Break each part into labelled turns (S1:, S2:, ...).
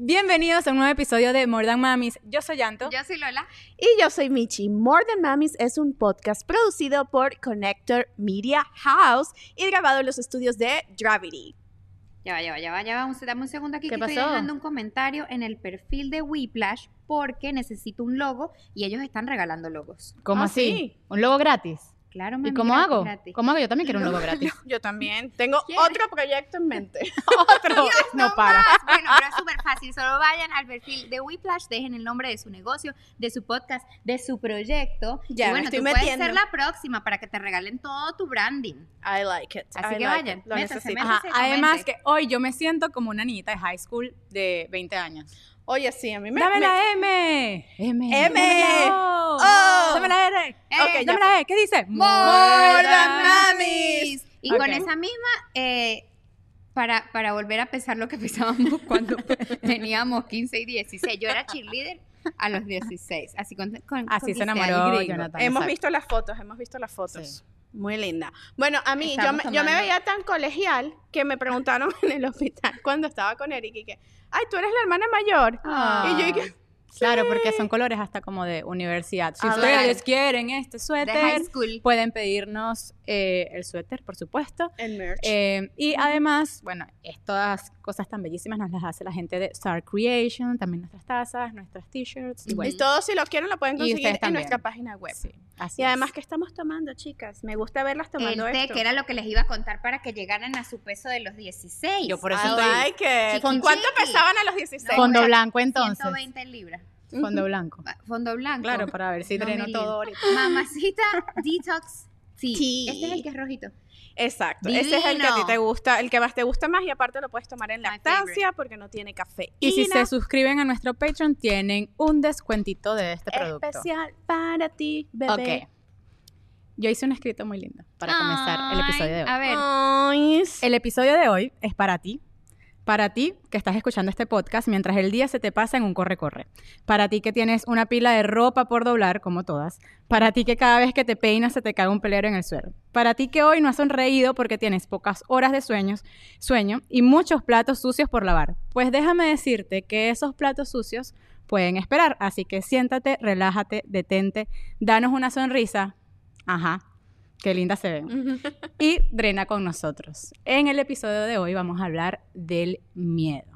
S1: Bienvenidos a un nuevo episodio de More Than Mamis. Yo soy Yanto.
S2: Yo soy Lola.
S3: Y yo soy Michi. More Than Mamis es un podcast producido por Connector Media House y grabado en los estudios de Gravity.
S2: Ya va, ya va, ya va, ya va. Un- Dame un segundo aquí
S1: ¿Qué
S2: que estoy
S1: pasó?
S2: dejando un comentario en el perfil de Whiplash porque necesito un logo y ellos están regalando logos.
S1: ¿Cómo
S3: Ah,
S1: así?
S3: sí.
S1: ¿Un logo gratis?
S2: Claro,
S1: ¿Y
S2: mami,
S1: cómo
S2: gratis,
S1: hago?
S2: gratis.
S1: ¿Cómo hago? Yo también quiero un logo gratis.
S3: Yo también. Tengo
S2: ¿Quieres?
S3: otro proyecto en mente.
S1: Otro. No para.
S2: más. Bueno, pero es súper fácil. Solo vayan al perfil de Whiplash, dejen el nombre de su negocio, de su podcast, de su proyecto.
S3: Ya,
S2: y
S3: me
S2: bueno,
S3: estoy
S2: tú puedes
S3: metiendo.
S2: ser la próxima para que te regalen todo tu branding.
S3: I like it.
S2: Así
S3: I
S2: que
S3: like
S2: vayan, métanse.
S1: Ajá, Además que hoy yo me siento como una niñita de high school de 20 años.
S3: Oye, sí, a mí me...
S1: ¡Dame
S3: me-
S1: la M! M.
S3: M.
S1: ¡Dame la O!
S3: O.
S1: ¡Dame la R!
S2: Eh,
S3: Ok,
S1: ¡Dame
S3: ya.
S1: la E! ¿Qué dice?
S3: More than mamis.
S2: Y con esa misma, eh, para, para volver a pesar lo que pesábamos cuando teníamos 15 y 16. Yo era cheerleader a los 16. Así, con, con-
S1: Así
S2: con
S1: se
S2: 15
S1: enamoró. Jonathan.
S3: Hemos
S1: exacto.
S3: visto las fotos, hemos visto las fotos.
S1: Sí.
S3: Muy linda. Bueno, a mí, yo me, yo me veía tan colegial que me preguntaron en el hospital cuando estaba con Eric y que, ay, tú eres la hermana mayor.
S1: Ah.
S3: Y yo dije,
S1: Claro, porque son colores hasta como de universidad. Si ustedes quieren este suéter, pueden pedirnos eh, el suéter, por supuesto.
S3: el merch.
S1: Eh, y además, bueno, estas cosas tan bellísimas nos las hace la gente de Star Creation, también nuestras tazas, nuestras t-shirts. Y
S3: y
S1: bueno,
S3: todo si lo quieren lo pueden
S1: Y
S3: conseguir en nuestra página web.
S1: sí, así
S3: Y además,
S1: es.
S3: ¿qué estamos tomando, chicas? Me gusta verlas
S2: El
S3: tomando
S2: té,
S3: esto.
S2: que era lo que les iba a contar para que llegaran a su peso de los 16.
S1: Yo por eso
S3: I
S1: estoy-
S3: like it.
S2: Chiqui,
S3: ¿Cuánto
S2: chiqui.
S3: pesaban a los 16?
S1: Fondo
S2: hombre,
S1: blanco entonces.
S2: 120 libras.
S1: Fondo blanco.
S2: Va- Fondo blanco.
S1: Claro, para ver si
S2: No
S1: dreno todo ahorita.
S2: Mamacita Detox Tea.
S3: Tea.
S2: Este es el que es rojito.
S3: Exacto. Ese es el que a ti
S2: Divino.
S3: te gusta, el que más te gusta más y aparte lo puedes tomar en lactancia porque no tiene café.
S1: Y si se suscriben a nuestro Patreon, tienen un descuentito de este producto.
S3: especial para ti, bebé.
S1: Ok. Yo hice un escrito muy lindo para comenzar el episodio de hoy.
S2: A ver,
S3: Ay,
S1: El episodio de hoy es para ti. Para ti que estás escuchando este podcast mientras el día se te pasa en un corre-corre. Para ti que tienes una pila de ropa por doblar, como todas. Para ti que cada vez que te peinas se te cae un pelero en el suelo. Para ti que hoy no has sonreído porque tienes pocas horas de sueños, sueño y muchos platos sucios por lavar. Pues déjame decirte que esos platos sucios pueden esperar. Así que siéntate, relájate, detente, danos una sonrisa. Ajá. Qué linda se ven y drena con nosotros. En el episodio de hoy vamos a hablar del miedo.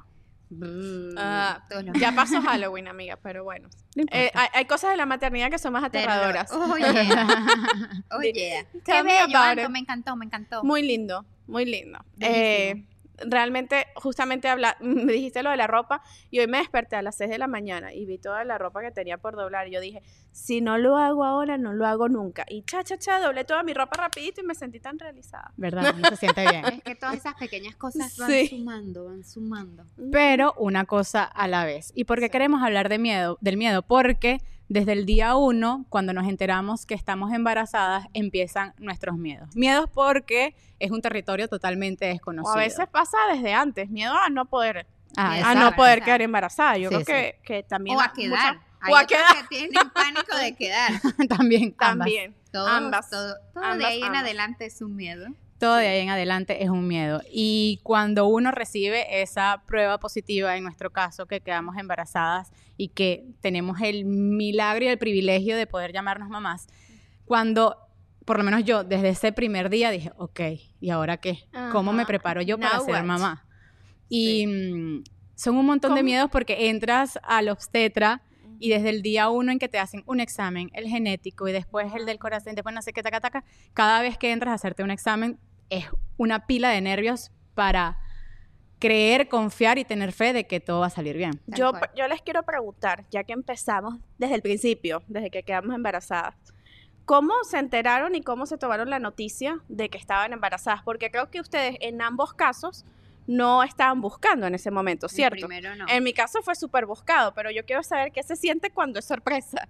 S3: Ah, ya pasó Halloween, amiga, pero bueno.
S1: No.
S3: Eh, hay, hay cosas de la maternidad que son más aterradoras.
S2: Oye, oye. Qué
S3: Tell me
S2: bello,
S3: about
S2: Anto,
S3: it.
S2: me encantó, me encantó.
S3: Muy lindo, muy lindo. Eh, realmente, justamente habla, me dijiste lo de la ropa y hoy me desperté a las 6 de la mañana y vi toda la ropa que tenía por doblar. Y yo dije, si no lo hago ahora, no lo hago nunca. Y cha, cha, cha, doblé toda mi ropa rapidito y me sentí tan realizada.
S1: ¿Verdad? Se siente bien.
S2: Es que todas esas pequeñas cosas van
S3: Sí.
S2: sumando, van sumando.
S1: Pero una cosa a la vez. ¿Y por qué queremos hablar de miedo, del miedo? Porque desde el día uno, cuando nos enteramos que estamos embarazadas, empiezan nuestros miedos. Miedos porque es un territorio totalmente
S3: O
S1: desconocido.
S3: a veces pasa desde antes, miedo a no poder,
S1: Ah,
S3: a no poder quedar embarazada. Yo
S1: Sí,
S3: creo que, que también
S2: O a
S3: mucha-
S2: quedar. Hay
S3: o a quedar.
S2: que tienen pánico de quedar.
S1: también, ambas.
S3: También.
S2: Todos,
S3: Ambas.
S2: Todo, todo de
S3: Ambas,
S2: ahí en adelante es un miedo.
S1: Todo de ahí en adelante es un miedo. Y cuando uno recibe esa prueba positiva, en nuestro caso, que quedamos embarazadas y que tenemos el milagro y el privilegio de poder llamarnos mamás, cuando, por lo menos yo, desde ese primer día dije, ok, ¿y ahora qué? ¿Cómo me
S3: Ajá.
S1: preparo yo para
S3: Now
S1: ser
S3: what?
S1: mamá? Y mm, son un montón de
S3: ¿Cómo?
S1: miedos porque entras al obstetra y desde el día uno en que te hacen un examen, el genético y después el del corazón, después no sé qué, taca, taca, cada vez que entras a hacerte un examen es una pila de nervios para creer, confiar y tener fe de que todo va a salir bien.
S3: Yo, les quiero preguntar, ya que empezamos desde el principio, desde que quedamos embarazadas, ¿cómo se enteraron y cómo se tomaron la noticia de que estaban embarazadas? Porque creo que ustedes en ambos casos no estaban buscando en ese momento,
S2: El
S3: ¿cierto?
S2: primero no.
S3: En mi caso fue súper buscado, pero yo quiero saber qué se siente cuando es sorpresa.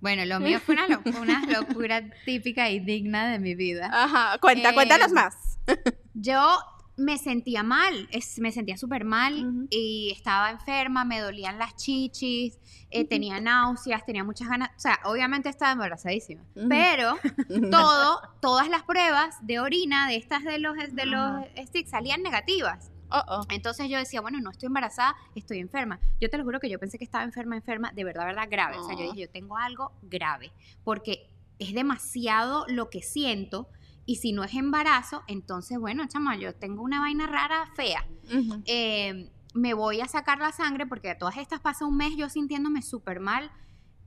S2: Bueno, lo mío fue una, lo- una locura típica y digna de mi vida.
S3: Ajá, cuenta,
S2: Eh,
S3: cuéntanos más.
S2: Yo me sentía mal, es- me sentía súper mal y estaba enferma, me dolían las chichis, eh, tenía náuseas, tenía muchas ganas, o sea, obviamente estaba embarazadísima, pero todo, todas las pruebas de orina de estas de los, de los sticks salían negativas.
S3: Oh, oh.
S2: Entonces yo decía, bueno, no estoy embarazada, estoy enferma. Yo te lo juro que yo pensé que estaba enferma, enferma, de verdad, verdad, grave. O sea, yo dije, yo tengo algo grave, porque es demasiado lo que siento. Y si no es embarazo, entonces, bueno, chama, yo tengo una vaina rara, fea. Eh, me voy a sacar la sangre porque a todas estas pasa un mes yo sintiéndome súper mal,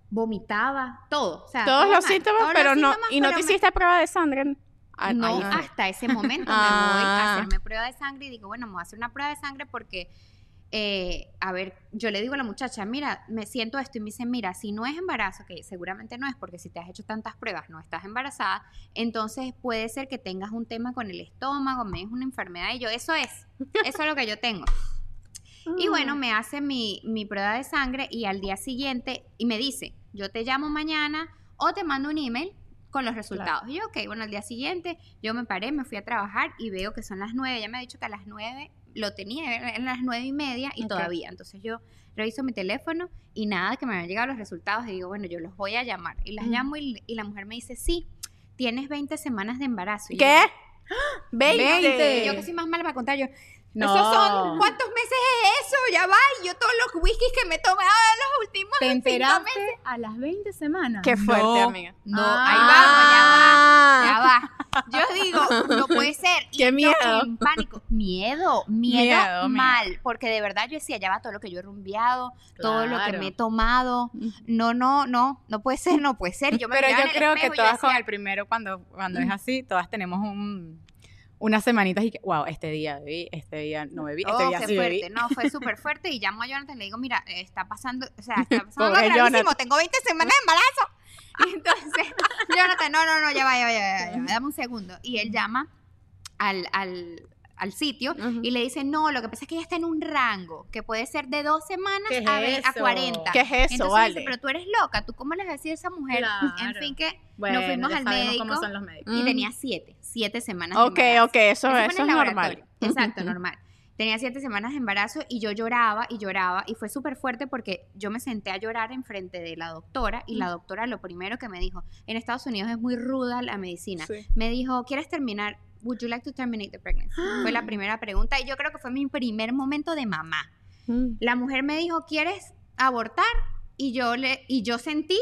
S2: vomitaba, todo. O sea,
S3: Todos
S2: todo
S3: los
S2: mal,
S3: síntomas,
S2: todos los
S3: pero no. ¿Y no te
S2: me-
S3: hiciste prueba de sangre? Ah,
S2: no,
S3: fue.
S2: hasta ese momento me voy a
S3: Ah.
S2: hacerme prueba de sangre y digo, bueno, me voy a hacer una prueba de sangre porque, eh, a ver, yo le digo a la muchacha, mira, me siento esto y me dice, mira, si no es embarazo, que seguramente no es porque si te has hecho tantas pruebas no estás embarazada, entonces puede ser que tengas un tema con el estómago, me es una enfermedad y yo, eso es, eso es lo que yo tengo. Y bueno, me hace mi, mi prueba de sangre y al día siguiente, y me dice, yo te llamo mañana o te mando un email con los resultados. Y yo, ok, bueno, al día siguiente yo me paré, me fui a trabajar y veo que son las nueve. Ella me ha dicho que a las nueve lo tenía, eran las nueve y media y todavía. Entonces yo reviso mi teléfono y nada, que me habían llegado los resultados y digo, bueno, yo los voy a llamar. Y las llamo y, y la mujer me dice, sí, tienes 20 semanas de embarazo. Y yo,
S3: ¿Qué? ¿20?
S1: Veinte.
S2: yo que soy más mala para contar, yo,
S1: No.
S2: esos son, ¿cuántos meses es eso? Ya va, y yo todos los whiskies que me tomé ah, los últimos
S1: ¿Te
S2: cinco
S1: enteraste
S2: meses.
S1: a las 20 semanas?
S3: Qué fuerte,
S1: No.
S3: amiga.
S2: No,
S3: Ah.
S2: ahí vamos, ya va, ya va. Yo digo, no puede ser. Y
S3: Qué
S2: yo
S3: miedo.
S2: en pánico. Miedo, miedo,
S1: Miedo,
S2: mal. Porque de verdad yo decía, ya va todo lo que yo he rumbeado, todo lo que me he tomado. No, no, no, no puede ser, no puede ser. Yo me
S1: Pero yo creo que
S2: espejo
S1: todas con el primero, cuando, cuando es así, todas tenemos un, unas semanitas y que, wow, este día bebí, este día no bebí, este
S2: Oh,
S1: día
S2: qué
S1: sí bebí.
S2: fuerte, no, fue súper fuerte y llamo a Jonathan y le digo, mira, está pasando, o sea, está pasando algo
S3: Jonathan.
S2: tengo 20 semanas de embarazo. Y entonces, Jonathan, no, no, no, ya va, ya va, ya va, ya va, dame un segundo. Y él llama al, al, al sitio y le dice, no, lo que pasa es que ella está en un rango que puede ser de dos semanas
S1: ¿Qué es
S2: a, ve- a
S1: eso?
S2: 40.
S3: ¿Qué es eso,
S2: Entonces
S3: vale?
S2: dice, pero tú eres loca, ¿tú cómo le vas a decir a esa mujer? En fin, que
S1: Bueno,
S2: nos fuimos al médico
S1: cómo son los médicos.
S2: y
S3: Mm.
S2: tenía siete, siete semanas de
S3: Ok,
S2: embarazo.
S3: ok, eso,
S2: Eso
S3: eso es normal.
S2: Exacto, normal. Tenía siete semanas de embarazo y yo lloraba y lloraba y fue súper fuerte porque yo me senté a llorar enfrente de la doctora y la doctora lo primero que me dijo, en Estados Unidos es muy ruda la medicina.
S3: Sí.
S2: Me dijo, ¿quieres terminar? Would you like to terminate the pregnancy? Fue la primera pregunta y yo creo que fue mi primer momento de mamá.
S3: Mm.
S2: La mujer me dijo, ¿quieres abortar? Y yo le y yo sentí,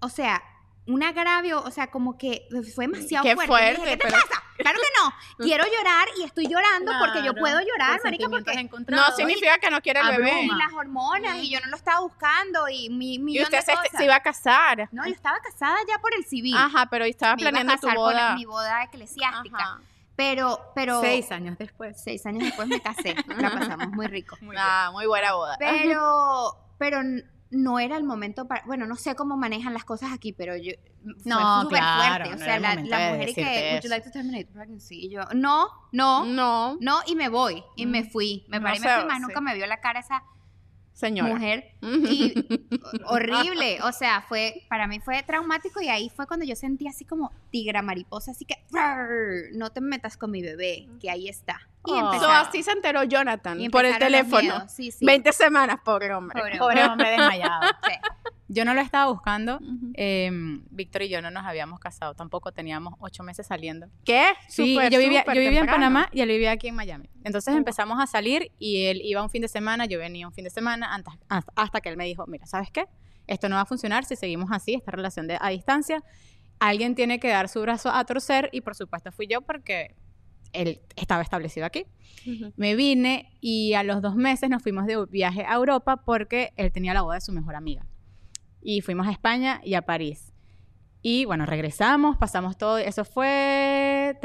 S2: o sea, un agravio, o sea, como que fue demasiado
S3: Qué
S2: fuerte. Dije, ¿Qué te
S3: pero-
S2: pasa? Claro que no. Quiero llorar y estoy llorando porque yo puedo llorar, marica, porque
S3: No significa que no quiere el bebé.
S2: y las hormonas y yo no lo estaba buscando y mi
S3: Y
S2: millón
S3: usted
S2: de
S3: se,
S2: cosas.
S3: se iba a casar.
S2: No, yo estaba casada ya por el civil.
S3: Ajá, pero estaba
S2: Me iba a
S3: planeando tu
S2: por
S3: boda.
S2: mi boda eclesiástica.
S3: Ajá.
S2: Pero, pero
S1: Seis años después.
S2: seis años después me casé. La pasamos muy rico.
S1: Muy
S3: Ah, muy buena boda.
S2: Pero, pero no era el momento para, bueno, no sé cómo manejan las cosas aquí, pero yo fue
S1: No,
S2: súper
S1: claro,
S2: fuerte. O
S1: no
S2: sea, la, la
S1: de
S2: mujer y que, would you like to terminate pregnancy? Y yo, no, no,
S3: No,
S2: no, y me voy. Y me fui. Me
S3: No
S2: paré y me fui, más nunca me vio la cara esa
S3: señora.
S2: mujer. Y horrible. O sea, fue, para mí fue traumático y ahí fue cuando yo sentí así como tigra mariposa, así que "Rrr, no te metas con mi bebé, que ahí está. Y
S1: Oh.
S3: So, así se enteró Jonathan por el teléfono.
S2: sí.
S3: 20 semanas, pobre hombre.
S2: Pobre
S1: Pobre hombre desmayado.
S2: Sí.
S1: Yo no lo estaba buscando. Eh, Víctor y yo no nos habíamos casado tampoco. Teníamos ocho meses saliendo.
S3: ¿Qué?
S1: Sí,
S3: Súper,
S1: yo vivía, yo vivía en. Panamá y él vivía aquí en Miami. Entonces empezamos a salir y él iba un fin de semana, yo venía un fin de semana, hasta, hasta que él me dijo, mira, ¿sabes qué? Esto no va a funcionar si seguimos así, esta relación de, a distancia. Alguien tiene que dar su brazo a torcer y por supuesto fui yo porque él estaba establecido aquí. Me vine y a los dos meses nos fuimos de viaje a Europa porque él tenía la boda de su mejor amiga. Y fuimos a España y a París. Y bueno, regresamos, pasamos todo. Eso fue.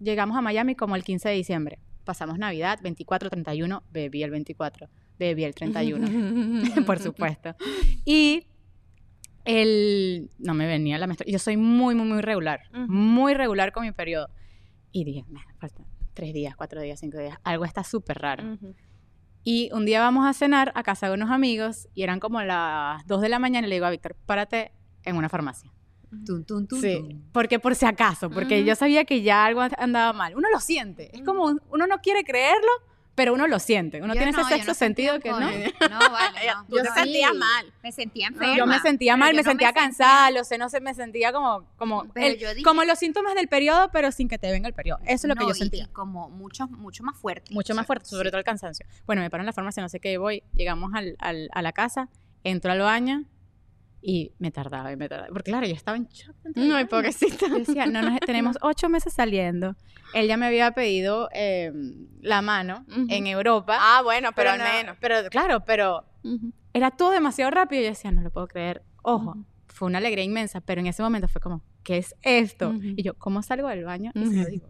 S1: llegamos a Miami como el 15 de diciembre. Pasamos Navidad, 24, 31. Bebí el 24. Bebí el 31. por supuesto. Y el. No me venía la menstruación. Yo soy muy, muy, muy regular.
S3: Ujú.
S1: Muy regular con mi periodo. Y dije, me faltan tres días, cuatro días, cinco días. Algo está súper raro.
S3: Ujú.
S1: Y un día vamos a cenar a casa de unos amigos y eran como las 2 de la mañana y le digo a Víctor, párate en una farmacia.
S2: Tun, tun, tun,
S1: Sí, porque por si acaso, porque yo sabía que ya algo andaba mal. Uno lo siente, es como, un- uno no quiere creerlo, pero uno lo siente. Uno
S2: Yo
S1: tiene
S2: no,
S1: ese sexto
S2: no sentía
S1: sentido que no.
S2: No, vale, no.
S3: Tú te
S2: Yo
S3: sentías
S2: sí,
S3: mal.
S2: Me sentía enferma.
S1: Yo me sentía mal, me
S2: no
S1: sentía
S2: sentía-
S1: cansada, lo sé, no sé, me sentía como, como,
S2: Pero
S1: el-
S2: yo dije-
S1: como los síntomas del periodo, pero sin que te venga el periodo. Eso es lo que yo
S2: y-
S1: sentía.
S2: Y, como mucho, mucho más fuerte.
S1: Mucho más fuerte, sobre
S2: sí.
S1: todo el cansancio. Bueno, me paro en la farmacia, no sé qué, voy, llegamos al, al- a la casa, entro al baño y me tardaba y me tardaba. Porque claro, yo estaba en shock.
S3: No,
S1: baño.
S3: pobrecita.
S1: Yo decía, no, nos- tenemos ocho meses saliendo. Él ya me había pedido eh, la mano
S3: Ujú.
S1: en Europa.
S3: Ah, bueno, pero, al
S1: no-
S3: menos.
S1: Pero claro, pero era todo demasiado rápido. y Yo decía, no lo puedo creer. Ojo,
S3: Ujú.
S1: fue una alegría inmensa, pero en ese momento fue como, ¿qué es esto? Y yo, ¿cómo salgo del baño? Y se lo digo.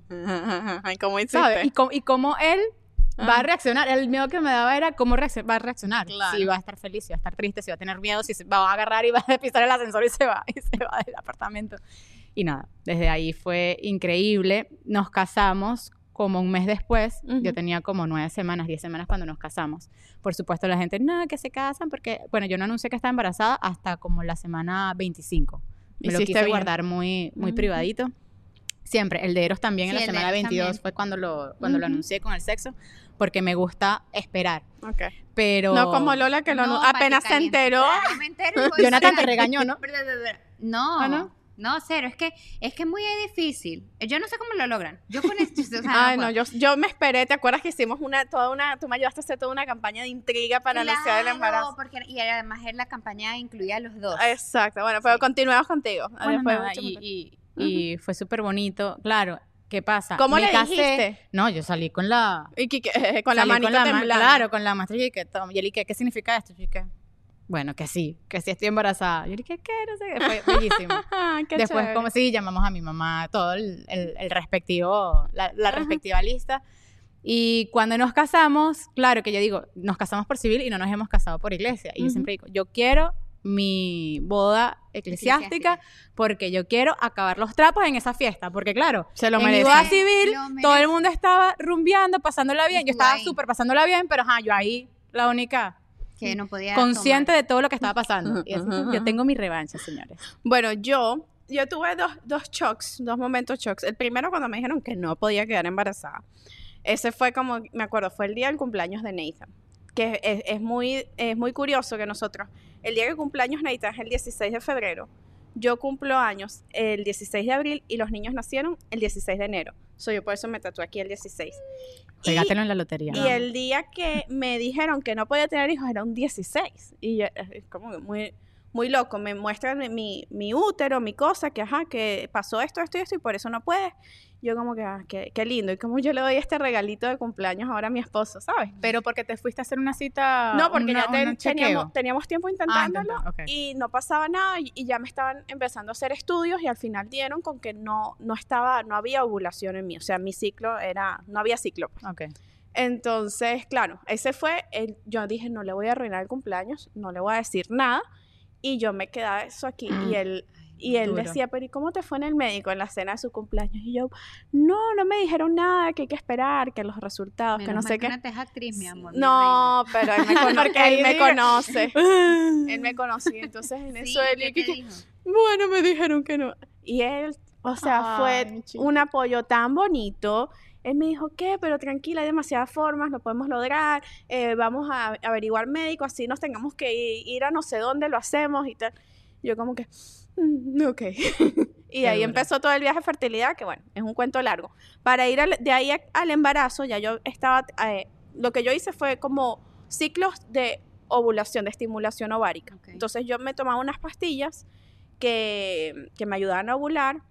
S3: Ay, ¿cómo hiciste?
S1: Y, cómo- y cómo él va
S3: Ah.
S1: a reaccionar. El miedo que me daba era cómo va a reaccionar.
S3: Claro.
S1: Si va a estar feliz, si va a estar triste, si va a tener miedo, si se va a agarrar y va a pisar el ascensor y se va, y se va del apartamento. Y nada, desde ahí fue increíble. Nos casamos como un mes después.
S3: Ujú.
S1: Yo tenía como nueve semanas, diez semanas cuando nos casamos. Por supuesto, la gente, no, que se casan porque, bueno, yo no anuncié que estaba embarazada hasta como la semana 25. Me lo quise
S3: bien.
S1: guardar muy, muy
S3: Ujú.
S1: privadito. Siempre, el de Eros también en
S2: Sí,
S1: la
S2: el de
S1: semana
S2: Eros
S1: 22
S2: también.
S1: fue cuando lo, cuando lo
S3: Ujú.
S1: anuncié con el sexo, porque me gusta esperar.
S3: Ok.
S1: Pero.
S3: No como Lola que lo
S2: No,
S3: apenas se enteró.
S2: Me hijo de
S1: Jonathan te regañó, ¿no?
S2: No,
S1: ¿Ah, no?
S2: no? cero. Es que es que es muy difícil. Yo no sé cómo lo logran. Yo con esto, o sea,
S3: Ay, no, yo, yo me esperé. ¿Te acuerdas que hicimos una, toda una, tú me ayudaste a hacer toda una campaña de intriga para anunciar el
S2: Claro,
S3: embarazo?
S2: Porque, y además es la campaña incluía a los dos.
S3: Exacto, bueno, pero
S2: Sí.
S3: continuamos contigo.
S1: Bueno,
S3: Después
S1: nada,
S3: mucho
S1: y,
S3: más.
S1: y- y fue súper bonito. Claro, ¿qué pasa?
S3: ¿Cómo
S1: Me
S3: le
S1: casé-
S3: dijiste?
S1: No, yo salí con la.
S3: Y que- que- con la manita temblando.
S1: Claro, con la maestra y que tom- y que, ¿qué significa esto? Y que, bueno, que sí, que sí estoy embarazada. Yo dije, ¿qué? No sé, qué. fue bellísimo.
S3: Qué
S1: Después,
S3: chévere.
S1: como sí, llamamos a mi mamá, todo el, el- el respectivo, la, la respectiva lista. Y cuando nos casamos, claro que yo digo, nos casamos por civil y no nos hemos casado por iglesia. Y yo siempre digo, yo quiero mi boda eclesiástica porque yo quiero acabar los trapos en esa fiesta. Porque claro,
S3: Se lo
S1: en mi
S3: merece.
S1: boda
S2: Sí,
S1: civil,
S2: lo
S1: todo el
S2: merece.
S1: mundo estaba rumbeando, pasándola bien. Yo estaba súper pasándola bien, pero ajá, yo ahí, la única
S2: Que no podía
S1: consciente
S2: tomar.
S1: de todo lo que estaba pasando. Y así,
S3: Ujú,
S1: yo tengo mi revancha, señores.
S3: Bueno, yo, yo tuve dos, dos shocks, dos momentos shocks. El primero cuando me dijeron que no podía quedar embarazada. Ese fue como, me acuerdo, fue el día del cumpleaños de Nathan. Que es, es muy, es muy curioso que nosotros, el día que cumpleaños Nathan es el 16 de febrero. Yo cumplo años el 16 de abril y los niños nacieron el 16 de enero. Soy yo por eso me tatué aquí el 16. Y-
S1: Pégátelo en la lotería.
S3: Y el día que me dijeron que no podía tener hijos era un 16. Y yo, es como muy, muy loco. Me muestran mi- mi, mi útero, mi cosa, que ajá, que pasó esto, esto y esto, y por eso no puedes. Yo como que, ah, qué, qué lindo. Y como yo le doy este regalito de cumpleaños ahora a mi esposo, ¿sabes?
S1: Pero porque te fuiste a hacer una cita.
S3: No, porque
S1: una-
S3: ya ten- teníamos, teníamos tiempo
S1: Ah,
S3: intentándolo y no pasaba nada y, y ya me estaban empezando a hacer estudios y al final dieron con que no, no estaba, no había ovulación en mí. O sea, mi ciclo era, no había ciclo. pues.
S1: Ok.
S3: Entonces, claro, ese fue, el, yo dije, no le voy a arruinar el cumpleaños, no le voy a decir nada. Y yo me quedaba eso aquí. Y él, y él
S1: Duro.
S3: decía, pero ¿y cómo te fue en el médico en la cena de su cumpleaños? Y yo, no, no me dijeron nada, que hay que esperar, que los resultados, que no sé qué.
S2: una teja actriz, mi amor. mi
S3: No, pero él me, cono-
S1: Porque
S3: él me conoce. Él me conocía. Entonces, en eso
S2: Sí,
S3: él
S2: ¿qué
S3: que-
S2: dijo?
S3: bueno, me dijeron que no. Y él, o sea,
S1: Ay,
S3: fue un apoyo tan bonito. Él me dijo, ¿qué? Pero tranquila, hay demasiadas formas, lo podemos lograr. eh, vamos a averiguar médico, así nos tengamos que ir a no sé dónde, lo hacemos y tal. Yo como que, "Mm, ok. y ahí empezó todo el viaje de fertilidad, que bueno, es un cuento largo. Para ir al- de ahí a- al embarazo, ya yo estaba, eh, lo que yo hice fue como ciclos de ovulación, de estimulación ovárica. Entonces yo me tomaba unas pastillas que, que me ayudaban a ovular,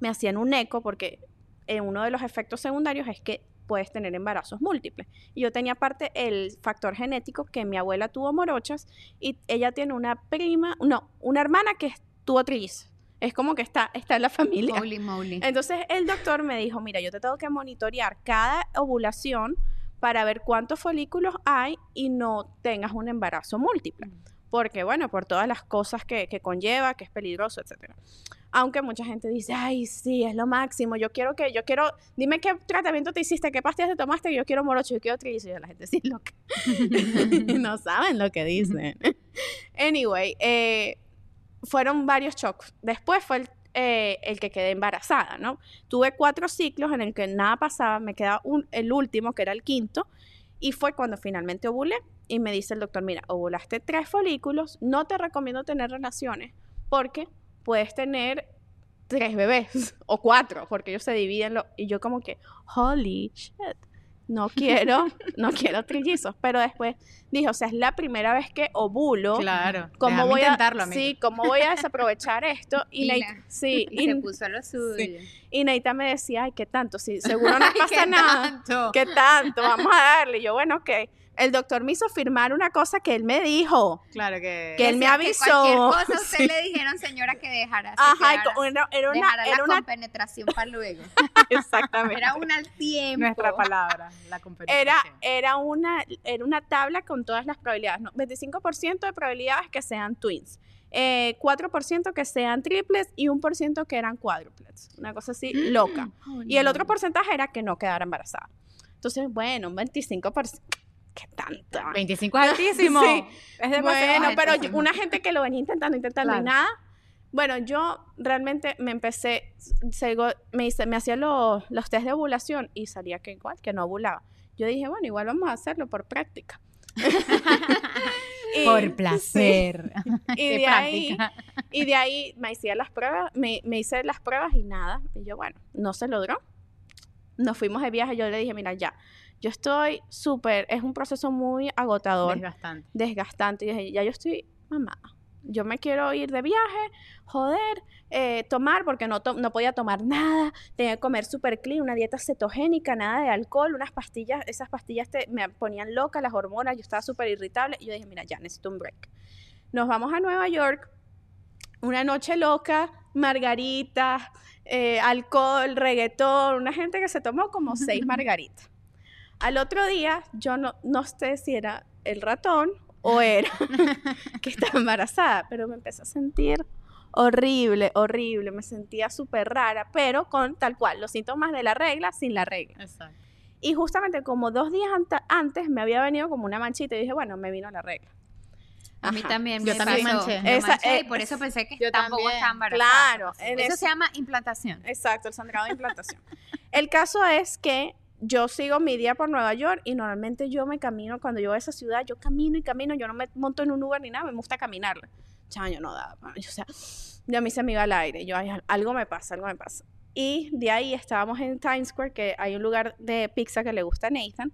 S3: me hacían un eco porque eh, uno de los efectos secundarios es que puedes tener embarazos múltiples. Y yo tenía aparte el factor genético que mi abuela tuvo morochas y ella tiene una prima, no, una hermana que tuvo trillizos. Es como que está, está en la familia.
S2: Holy moly.
S3: Entonces el doctor me dijo, mira, yo te tengo que monitorear cada ovulación para ver cuántos folículos hay y no tengas un embarazo múltiple. Porque, bueno, por todas las cosas que, que conlleva, que es peligroso, etcétera. Aunque mucha gente dice, ay, sí, es lo máximo, yo quiero que, yo quiero, dime qué tratamiento te hiciste, qué pastillas te tomaste, yo quiero morocho, yo quiero triglicéridos. La gente sí loca. no saben lo que dicen. anyway, eh, fueron varios shocks. Después fue el, eh, el que quedé embarazada, ¿no? Tuve cuatro ciclos en el que nada pasaba, me quedaba un, el último, que era el quinto, y fue cuando finalmente ovulé. Y me dice el doctor, mira, ovulaste tres folículos, no te recomiendo tener relaciones porque puedes tener tres bebés o cuatro, porque ellos se dividen. Lo, y yo como que, holy shit, no quiero, no quiero trillizos. Pero después dije, o sea, es la primera vez que ovulo.
S1: Claro.
S3: ¿Cómo voy
S1: intentarlo,
S3: a, sí, ¿cómo voy a desaprovechar esto? Y,
S2: Y
S3: Neita,
S2: la-
S3: sí, y,
S2: Se puso lo suyo.
S3: y Neita me decía, ay, ¿qué tanto? Sí, seguro no
S2: Ay,
S3: pasa
S2: ¿qué
S3: nada.
S2: tanto?
S3: ¿Qué tanto? Vamos a darle. Y yo, bueno, ok. El doctor me hizo firmar una cosa que él me dijo.
S1: Claro que...
S3: Que él me
S2: Decía que
S3: avisó.
S2: Cualquier cosa usted
S3: Sí.
S2: le dijeron, señora, que dejara.
S3: Ajá,
S2: quedara,
S3: era, una,
S2: dejara
S3: era
S2: la
S3: una,
S2: compenetración para luego.
S3: exactamente.
S2: Era un al tiempo.
S1: Nuestra palabra, la competencia.
S3: Era, era, una, era una tabla con todas las probabilidades. ¿no? 25% de probabilidades que sean twins. eh, 4% que sean triples y 1% que eran cuádruples. Una cosa así loca. Y el otro porcentaje era que no quedara embarazada. Entonces, bueno, un 25%. ¿Qué tanto?
S1: 25 es altísimo.
S3: Sí.
S1: Es demasiado
S3: Bueno, pero yo- una gente que lo venía intentando, intentando y nada. Bueno, yo realmente me empecé, me, hice, me hacía los, los test de ovulación y salía que igual, que no ovulaba. Yo dije, bueno, igual vamos a hacerlo por práctica. Y-
S1: Por placer.
S3: Y de, ahí, y de ahí me hice las pruebas, me, me hice las pruebas y nada. Y yo, bueno, no se logró. Nos fuimos de viaje, yo le dije, mira, ya, yo estoy súper, es un proceso muy agotador
S1: Desgastante.
S3: desgastante. Y dije, ya yo estoy mamá. Yo me quiero ir de viaje, joder, eh, tomar, porque no, to- no podía tomar nada, tenía que comer súper clean, una dieta cetogénica, nada de alcohol, unas pastillas, esas pastillas te- me ponían loca, las hormonas, yo estaba súper irritable. Y yo dije, mira, ya necesito un break. Nos vamos a Nueva York, una noche loca, margaritas, eh, alcohol, reggaetón, una gente que se tomó como seis margaritas. Al otro día, yo no, no sé si era el ratón o era que estaba embarazada, pero me empecé a sentir horrible, horrible, me sentía súper rara, pero con tal cual, los síntomas de la regla sin la regla.
S1: Exacto.
S3: Y justamente como dos días antes me había venido como una manchita y dije, bueno, me vino la regla.
S2: A mí también
S1: Yo
S2: me
S1: también
S2: pasó.
S1: manché.
S2: Me
S3: Esa-
S2: manché y
S3: eh,
S2: por eso pensé que
S1: yo
S2: tampoco
S1: también.
S2: estaba embarazada.
S3: Claro,
S2: eso- se llama implantación.
S3: Exacto, el sangrado de implantación. el caso es que yo sigo mi día por Nueva York y normalmente yo me camino, cuando yo voy a esa ciudad, yo camino y camino, yo no me monto en un Uber ni nada, me gusta caminar. Chao, yo no pa- yo, o sea, yo me iba al aire, yo, "Ay, algo me pasa, algo me pasa. Y de ahí estábamos en Times Square, que hay un lugar de pizza que le gusta a Nathan,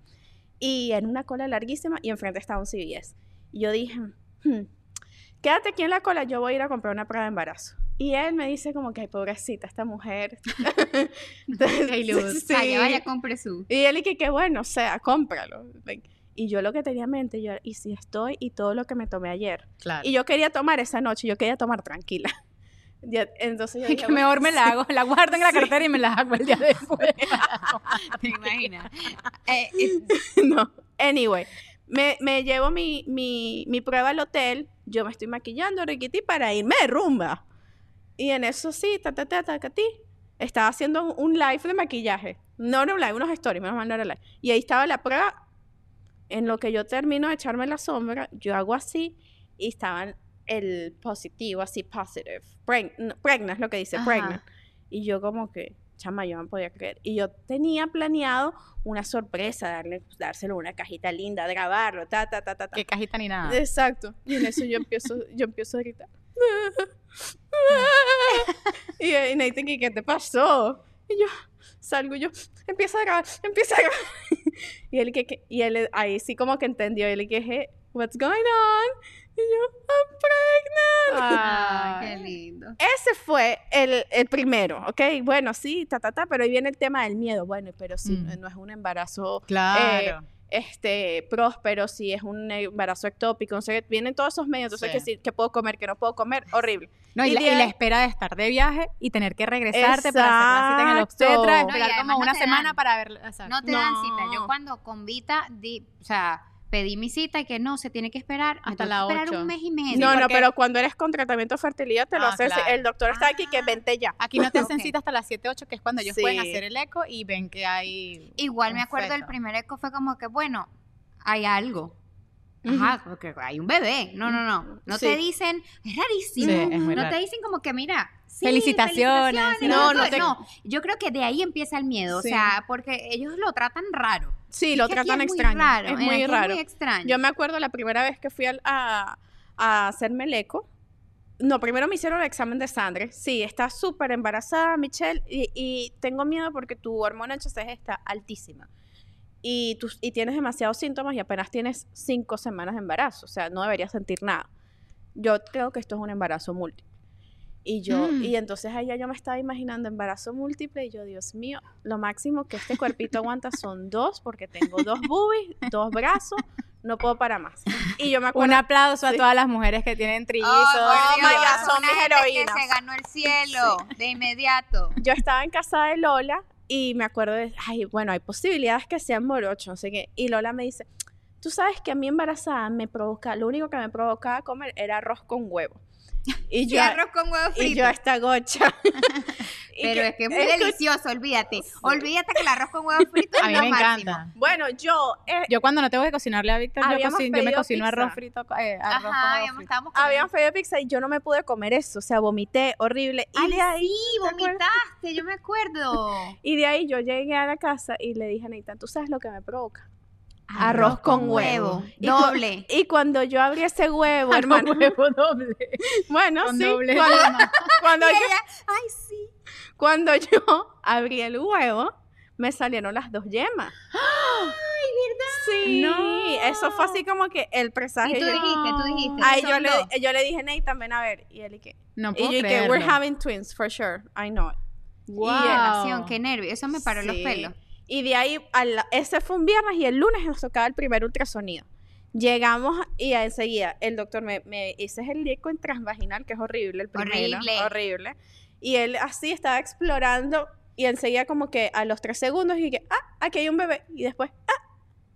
S3: y en una cola larguísima y enfrente estaba un CVS. Y yo dije, "Hmm, quédate aquí en la cola, yo voy a ir a comprar una prueba de embarazo. Y él me dice como que, ay, pobrecita, esta mujer.
S1: Qué luz.
S3: Sí.
S2: Vaya, vaya, compre su.
S3: Y él y que, bueno, o sea, cómpralo. Y yo lo que tenía en mente, yo, y si estoy y todo lo que me tomé ayer.
S1: Claro.
S3: Y yo quería tomar esa noche, yo quería tomar tranquila. Ya- Entonces yo dije,
S1: que mejor me la
S3: sí.
S1: hago, la guardo en la cartera y me la hago el día después.
S2: ¿Te imaginas? Eh, eh,
S3: no. Anyway, me, me llevo mi, mi, mi prueba al hotel, yo me estoy maquillando, riquiti, para irme de rumba. Y en eso sí, ta, ta, ta, ta, ta, ti, estaba haciendo un, live de maquillaje. No era un live, unos stories, menos mal no era live. Y ahí estaba la prueba. En lo que yo termino de echarme la sombra, yo hago así y estaban el positivo, así positive. Preg- no, Pregnant es lo que dice,
S2: Ajá.
S3: pregnant. Y yo como que, chama, yo no podía creer. Y yo tenía planeado una sorpresa, darle, dárselo una cajita linda, grabarlo, ta, ta, ta, ta, ta.
S1: Qué cajita ni nada.
S3: Exacto. Y en eso yo empiezo, yo empiezo a gritar. Y, y Nathan, ¿qué, ¿qué te pasó? Y yo salgo, y yo empieza a grabar, empieza a grabar. y él que, que- y él ahí sí como que entendió, y él que, "Hey, what's going on? Y yo, I'm pregnant.
S2: ay, qué lindo.
S3: Ese fue el, el primero, ¿ok? Bueno, sí, ta, ta, ta, pero ahí viene el tema del miedo. Bueno, pero si
S1: Mm.
S3: no es un embarazo
S1: Claro.
S3: Este, próspero, si es un embarazo ectópico, no sé, vienen todos esos medios, entonces
S1: Sí.
S3: que, sí, que puedo comer, que no puedo comer, horrible.
S1: no, y,
S3: y
S1: la,
S3: de
S1: y la
S3: ahí-
S1: espera de estar de viaje y tener que regresarte para hacer la cita en el
S3: Exacto.
S1: obstetra, esperar como
S2: no
S1: una semana
S2: dan.
S1: para ver. exacto.
S2: No te dan cita. Yo cuando con Vita, di, o sea, pedí mi cita y que no, se tiene que esperar.
S1: Hasta la
S2: esperar
S1: ocho.
S2: un mes y medio.
S3: no, no, pero cuando eres con tratamiento de fertilidad te lo
S1: Ah,
S3: haces,
S1: claro.
S3: el doctor está aquí que
S2: Ah.
S3: vente ya.
S1: Aquí no te hacen cita hasta las 7, 8, que es cuando ellos
S3: Sí.
S1: pueden hacer el eco y ven que hay.
S2: Igual me acuerdo el
S1: feto.
S2: primer eco fue como que, bueno, hay algo. Ajá, porque hay un bebé. No, no, no. No te dicen, es rarísimo.
S1: Sí, es muy
S2: no
S1: raro.
S2: te dicen como que, mira, sí,
S1: Felicitaciones.
S2: felicitaciones,
S3: No,
S2: no,
S3: no te-
S2: no. Yo creo que de ahí empieza el miedo.
S3: Sí.
S2: O sea, porque ellos lo tratan raro.
S3: Sí, lo
S2: Es
S3: tratan
S2: es muy
S3: extraño.
S2: raro,
S3: es muy raro.
S2: muy extraño.
S3: Yo me acuerdo la primera vez que fui al- a, a hacerme el eco. No, primero me hicieron el examen de sangre. Sí, estás súper embarazada, Michelle, y, y tengo miedo porque tu hormona HCG está altísima. Y, tú, y tienes demasiados síntomas y apenas tienes cinco semanas de embarazo. O sea, no deberías sentir nada. Yo creo que esto es un embarazo múltiple. Y yo,
S1: Mm.
S3: y entonces allá yo me estaba imaginando embarazo múltiple y yo, Dios mío, lo máximo que este cuerpito aguanta son dos porque tengo dos boobies, dos brazos, no puedo para más. Y yo me acuerdo,
S1: Un aplauso a todas las mujeres que tienen trillizos.
S2: Oh,
S3: Oh my God, son mis heroínas.
S2: Que se ganó el cielo de inmediato.
S3: yo estaba en casa de Lola y me acuerdo de, ay, bueno, hay posibilidades que sean morocho, no sé qué. Y Lola me dice, tú sabes que a mí embarazada me provoca, lo único que me provocaba comer era arroz con huevo. Y
S2: Y
S3: yo,
S2: arroz con huevo frito.
S3: y yo a esta gocha. Y
S2: Pero
S3: que-
S2: es que es muy
S3: escu-
S2: delicioso, olvídate. Olvídate que el arroz con huevo frito es
S1: A mí
S2: lo
S1: me
S2: máximo.
S1: encanta.
S3: Bueno, yo, eh,
S1: Yo cuando no tengo que cocinarle a Víctor, yo, cocino- yo me cocino
S3: pizza.
S1: arroz frito, eh, arroz con
S2: Ajá,
S1: huevo frito.
S2: estábamos
S3: habían pedido pizza y yo no me pude comer eso, o sea, vomité horrible. Y
S2: Ay,
S3: de ahí,
S2: sí, vomitaste, yo me acuerdo.
S3: y de ahí yo llegué a la casa y le dije a Neita, ¿tú sabes lo que me provoca?
S2: Arroz con huevo,
S3: Y cu-
S2: doble.
S3: Y cuando yo abrí ese huevo,
S1: Con
S3: hermano,
S1: huevo doble.
S3: bueno,
S1: Con
S3: sí,
S1: doble
S3: cuando, cuando
S2: Y
S3: yo,
S2: ella, ay, sí.
S3: cuando yo abrí el huevo, me salieron las dos yemas.
S2: Ay, ¿verdad?
S3: Sí,
S1: No.
S3: eso fue así como que el
S2: Y
S3: presagio.
S2: tú
S3: yo-
S2: dijiste, tú dijiste.
S3: Ay, yo le, yo le dije, Nathan, ven a ver. Y él y que,
S1: No
S3: y
S1: puedo
S3: yo y que,
S1: creerlo.
S3: we're having twins, for sure. I know it.
S1: Wow.
S2: Qué relación, qué nervio. Eso me paró los
S3: Sí.
S2: pelos.
S3: Y de ahí, al- ese fue un viernes y el lunes nos tocaba el primer ultrasonido. Llegamos y enseguida el doctor me, me es el eco transvaginal, que es horrible, el primero.
S2: Horrible.
S3: Horrible. Y él así estaba explorando y enseguida como que a los tres segundos y que, ah, aquí hay un bebé. Y después, ah,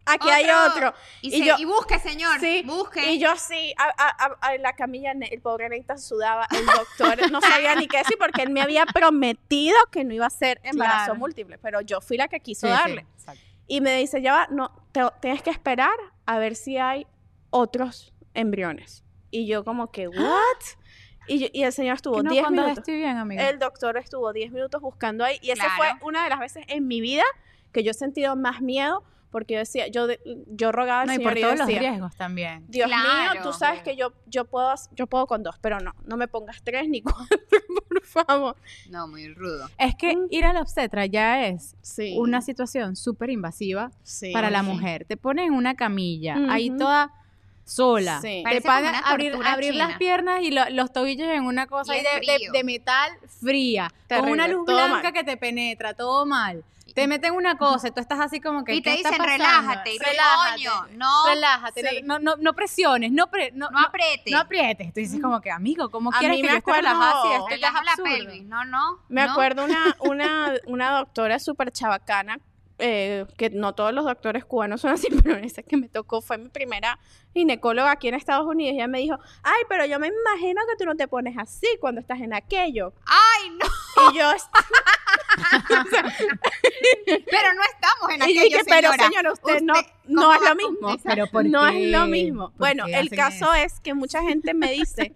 S3: aquí hay
S2: Otro. Y,
S3: Y
S2: se-
S3: yo-
S2: y busque, señor.
S3: Sí,
S2: busque.
S3: Y yo así, a, a- a- a- en la camilla, el pobre Neita sudaba, el doctor no sabía ni qué decir porque él me había prometido que no iba a ser embarazo
S1: Claro.
S3: múltiple, pero yo fui la que quiso
S1: Sí, sí,
S3: darle.
S1: exacto.
S3: Y me dice, ya va, no, te- tienes que esperar a ver si hay otros embriones. Y yo como que, ¿what? Y, yo- y el señor estuvo
S1: Que no,
S3: 10
S1: cuando
S3: minutos.
S1: estoy bien, amigo.
S3: El doctor estuvo 10 minutos buscando ahí. Y esa fue una de las veces en mi vida que yo he sentido más miedo porque yo decía, yo, yo rogaba al
S1: no, y
S3: señor
S1: por
S3: y
S1: todos los
S3: decía,
S1: riesgos también.
S3: Dios mío, tú sabes que yo, yo, puedo, yo puedo con dos, pero no, no me pongas tres ni cuatro, por favor.
S2: No, muy rudo.
S1: Es que ir a la obstetra ya es
S3: Sí.
S1: una situación súper invasiva
S3: Sí.
S1: para la
S3: Sí.
S1: mujer. Te ponen en una camilla, ahí toda sola.
S3: Sí.
S1: Te pagan abrir, abrir las piernas y lo- los tobillos en una cosa de, de- metal fría, con una luz
S3: todo
S1: blanca
S3: mal.
S1: que te penetra, todo mal. Te meten una cosa y tú estás así como que.
S2: Y te
S1: ¿qué está
S2: dicen,
S1: pasando?
S2: relájate. Y
S1: relájate.
S2: coño, no,
S1: Relájate,
S3: Sí.
S1: no, no, no presiones, no, pre- no,
S2: no
S1: no-
S2: aprietes.
S1: no aprietes. Tú dices como que, amigo, ¿cómo
S3: A
S1: quieres
S3: mí
S1: que
S3: me
S1: yo esté
S3: acuerdo-
S1: relajada si esto ya es
S2: Relaja la pelvis. No, no.
S3: Me
S2: no.
S3: acuerdo una, una, una doctora súper chabacana, eh, que no todos los doctores cubanos son así, pero esa que me tocó fue mi primera ginecóloga aquí en Estados Unidos. Y ella me dijo, ay, pero yo me imagino que tú no te pones así cuando estás en aquello.
S2: Ay, no.
S3: Y yo,
S2: Pero no estamos en
S3: y
S2: aquello,
S3: dije, pero
S2: señora.
S3: señora, usted, no,
S2: Usted,
S3: no
S2: ¿cómo
S3: es lo mismo.
S1: Pero ¿por
S3: no
S1: qué?
S3: es lo mismo.
S1: ¿Por
S3: Bueno, el caso
S1: eso?
S3: es que mucha gente me dice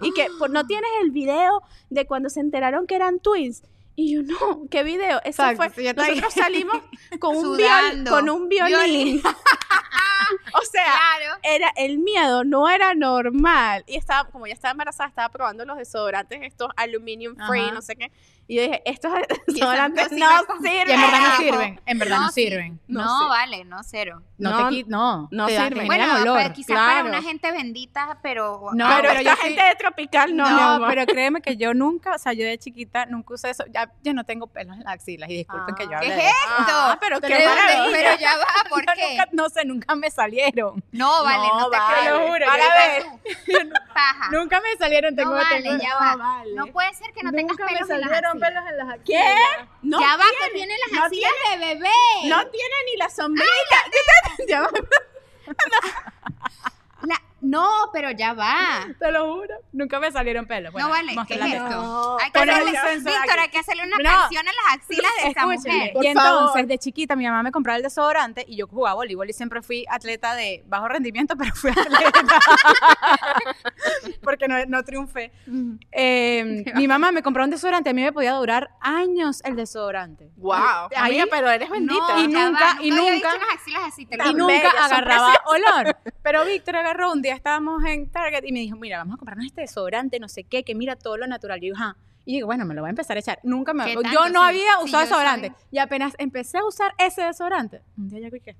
S3: y que pues, no tienes el video de cuando se enteraron que eran twins. Y yo, no, ¿qué video? Eso
S1: Exacto,
S3: fue, nosotros salimos con un, viol- con un violín.
S2: Violín.
S3: o sea,
S2: Claro.
S3: era el miedo no era normal. Y estaba, como ya estaba embarazada, estaba probando los desodorantes, estos aluminium free,
S1: Ajá.
S3: no sé qué. Y yo dije, estos desodorantes no sirven.
S1: Y en verdad no
S2: Carajo.
S1: sirven, en verdad no, sirven.
S3: No
S2: vale, no, cero.
S1: No,
S3: No,
S1: te no,
S3: no
S1: te
S3: sirven.
S2: Bueno,
S1: olor.
S2: pero quizás para una gente bendita, pero...
S1: No,
S3: pero,
S1: pero
S3: esta
S1: yo sí-
S3: gente de tropical no,
S1: No,
S3: mi amor.
S1: pero créeme que yo nunca, o sea, yo de chiquita nunca usé eso. Ya, yo no tengo pelos en las axilas y disculpen que yo
S3: Ah.
S1: hable
S2: ¿Qué es esto?
S3: Ah, pero qué.
S2: Pero ya va, ¿por
S1: Yo
S2: qué?
S1: nunca- no sé, nunca me salieron.
S2: No, vale, no,
S3: No,
S2: te
S3: vale.
S2: creo.
S1: Te lo juro,
S3: Para ver.
S1: Nunca me salieron. Tengo,
S2: No vale, ya va. No puede ser que no tengas pelos en las.
S1: Pelos en las
S3: ¿Qué? No
S2: ya va,
S3: tiene,
S2: las
S3: no
S2: axilas de bebé.
S3: No tiene ni la sombrilla. Ya
S2: No, pero ya va.
S1: Te lo juro. Nunca me salieron pelos. Bueno,
S2: no vale, ¿qué es esto?
S3: No,
S2: Hay que hacerle, Víctor, hay que hacerle una
S1: No.
S2: canción en las axilas de
S1: Escúchenme.
S2: mujer.
S3: Por
S1: y entonces,
S3: favor.
S1: de chiquita, mi mamá me compraba el desodorante y yo jugaba voleibol y siempre fui atleta de bajo rendimiento, pero fui atleta. Porque no, no triunfé. Eh, mi mamá me compró un desodorante, a mí me podía durar años el desodorante.
S3: Wow.
S1: Ahí-
S3: Amiga, pero eres bendita.
S1: y nunca-
S2: va,
S1: y
S2: había
S1: nunca-
S2: visto unas axilas así, te lo
S1: y nunca
S3: bellas,
S1: agarraba olor. Pero Víctor agarró un día, estábamos en Target y me dijo, mira, vamos a comprarnos este desodorante, no sé qué, que mira todo lo natural. Y yo, ajá. Y digo, bueno, me lo voy a empezar a echar. Nunca me...
S2: ¿Qué
S1: Yo
S2: tanto?
S1: no
S2: Sí,
S1: había
S2: sí,
S1: usado desodorante. Y apenas empecé a usar ese desodorante, un día ya que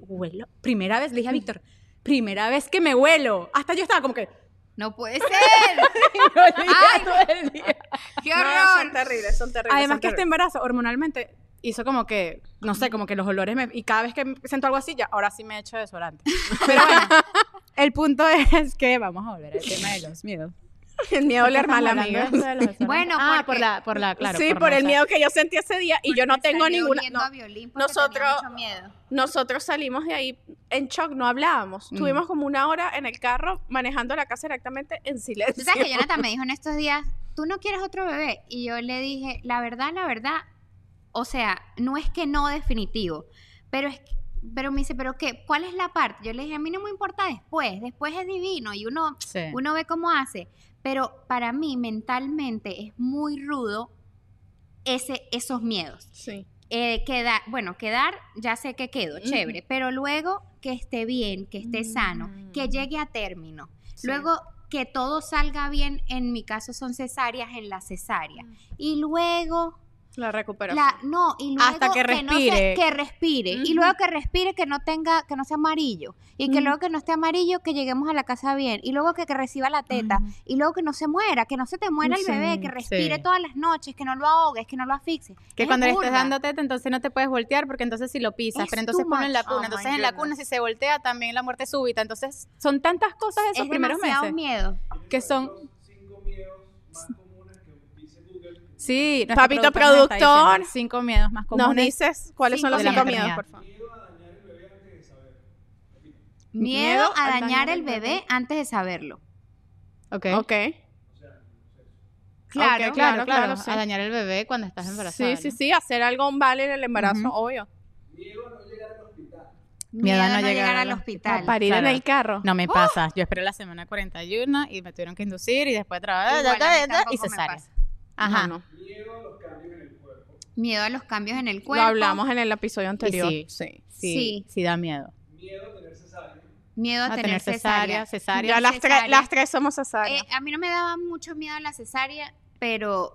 S1: huelo. Primera vez, le dije a Víctor, primera vez que me huelo. Hasta yo estaba como que...
S2: No puede ser.
S1: y olía
S2: Ay.
S1: todo el día.
S2: ¡Qué
S3: No, son
S2: horror!
S3: terribles, son terribles.
S1: Además
S3: son
S1: que este
S3: terribles.
S1: embarazo hormonalmente hizo como que, no sé, como que los olores me... Y cada vez que siento algo así, ya, ahora sí me echo desodorante. Pero bueno, el punto es que vamos a volver al tema de los miedos.
S3: El miedo a oler mal, amiga.
S2: Bueno,
S1: ah,
S2: porque-
S1: por la, por la, claro.
S3: sí, por, el miedo que yo sentí ese día y yo no tengo ninguna. no.
S2: a violín porque
S3: Nosotros-
S2: tenía mucho miedo.
S3: Nosotros salimos de ahí en shock, no hablábamos.
S1: Mm.
S3: Tuvimos como una hora en el carro manejando la casa directamente en silencio.
S2: Tú sabes que Jonathan me dijo en estos días, ¿tú no quieres otro bebé? Y yo le dije, la verdad, la verdad, o sea, no es que no definitivo, pero es pero me dice, ¿pero qué? ¿Cuál es la parte? Yo le dije, a mí no me importa después, después es divino y uno,
S1: Sí.
S2: uno ve cómo hace. Pero para mí, mentalmente, es muy rudo ese, esos miedos.
S3: Sí.
S2: Eh, bueno, quedar, ya sé que quedo, chévere, pero luego que esté bien, que esté sano, que
S1: Mm.
S2: llegue a término.
S3: Sí.
S2: Luego que todo salga bien, en mi caso son cesáreas en la cesárea. Y luego
S3: La recuperación.
S2: la no, y luego
S1: Hasta que
S2: no se-
S1: respire.
S2: que respire y
S3: Ujú.
S2: luego que respire que no tenga que no sea amarillo y que
S3: Ujú.
S2: luego que no esté amarillo que lleguemos a la casa bien y luego que, que reciba la teta
S1: Ujú.
S2: y luego que no se muera, que no se te muera el
S1: Sí,
S2: bebé, que respire
S1: sí.
S2: todas las noches, que no lo ahogues, que no lo asfixies.
S1: Que
S2: Es
S1: cuando le estés dando teta, entonces no te puedes voltear porque entonces si lo pisas,
S2: Es
S1: pero entonces
S2: too
S1: ponlo en la
S2: much.
S1: cuna.
S3: Oh,
S1: entonces en la cuna si se voltea también la muerte súbita. Entonces son tantas cosas esos
S2: es
S1: primeros meses
S2: miedo.
S1: que son...
S4: cinco miedos más comunes que dice Google.
S1: Sí, nuestro
S3: Papito
S1: productor nos
S3: productor.
S1: diciendo Cinco miedos más
S3: Nos
S1: comunes.
S3: dices cuáles son los cinco miedos, por favor.
S4: Miedo a dañar el bebé antes de saber.
S2: Miedo a dañar el bebé antes de saberlo.
S1: Ok.
S3: Ok.
S2: Claro,
S3: Ok,
S1: Claro,
S3: Claro,
S1: claro,
S3: claro, sí.
S1: A dañar el bebé cuando estás embarazada.
S3: Sí, sí,
S1: ¿no?
S3: sí, hacer algo mal en el embarazo,
S1: Ujú.
S3: obvio.
S4: Miedo a no llegar al hospital.
S2: Miedo a no llegar al hospital.
S3: A parir
S1: Claro.
S3: en el carro.
S1: No me pasa. Yo esperé la semana 41 y me tuvieron que inducir y después trabajar
S2: mí tampoco
S1: y cesárea. Ajá.
S3: No, no.
S4: Miedo a los cambios en el cuerpo.
S2: Miedo a los cambios en el
S3: Lo hablamos en el episodio anterior.
S1: sí.
S3: sí.
S1: Sí,
S2: Sí.
S1: sí, da miedo.
S4: Miedo a tener cesárea.
S2: Miedo a,
S1: A
S2: tener, cesárea.
S1: cesárea.
S3: Ya las,
S2: cesárea.
S3: tres, las tres somos cesáreas.
S2: Eh, a mí no me daba mucho miedo la cesárea, pero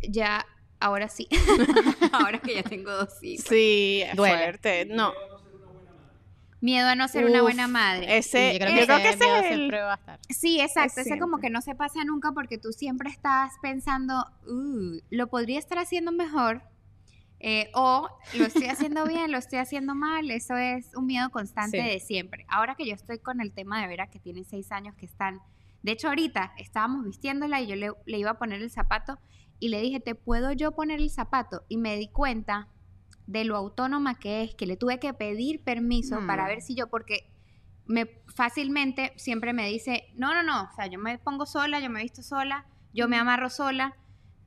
S2: ya, ahora sí. ahora que ya tengo dos hijos.
S3: sí, es fuerte. No.
S2: Miedo a no ser una buena madre.
S3: Ese,
S1: Sí, yo creo
S3: yo
S1: que,
S3: creo
S1: ese
S3: que ese
S1: miedo
S3: es el...
S1: siempre va a estar.
S2: Sí, exacto.
S3: Es
S2: Ese como que no se pasa nunca porque tú siempre estás pensando, "Uh, lo podría estar haciendo mejor. eh, o lo estoy haciendo bien, lo estoy haciendo mal. Eso es un miedo constante
S1: Sí.
S2: de siempre. Ahora que yo estoy con el tema de Vera, que tiene seis años, que están. De hecho, ahorita estábamos vistiéndola y yo le, le iba a poner el zapato y le dije, ¿te puedo yo poner el zapato? Y me di cuenta de lo autónoma que es, que le tuve que pedir permiso
S3: Mm.
S2: para ver si yo, porque me fácilmente siempre me dice, no, no, no, o sea, yo me pongo sola, yo me visto sola, yo me amarro sola,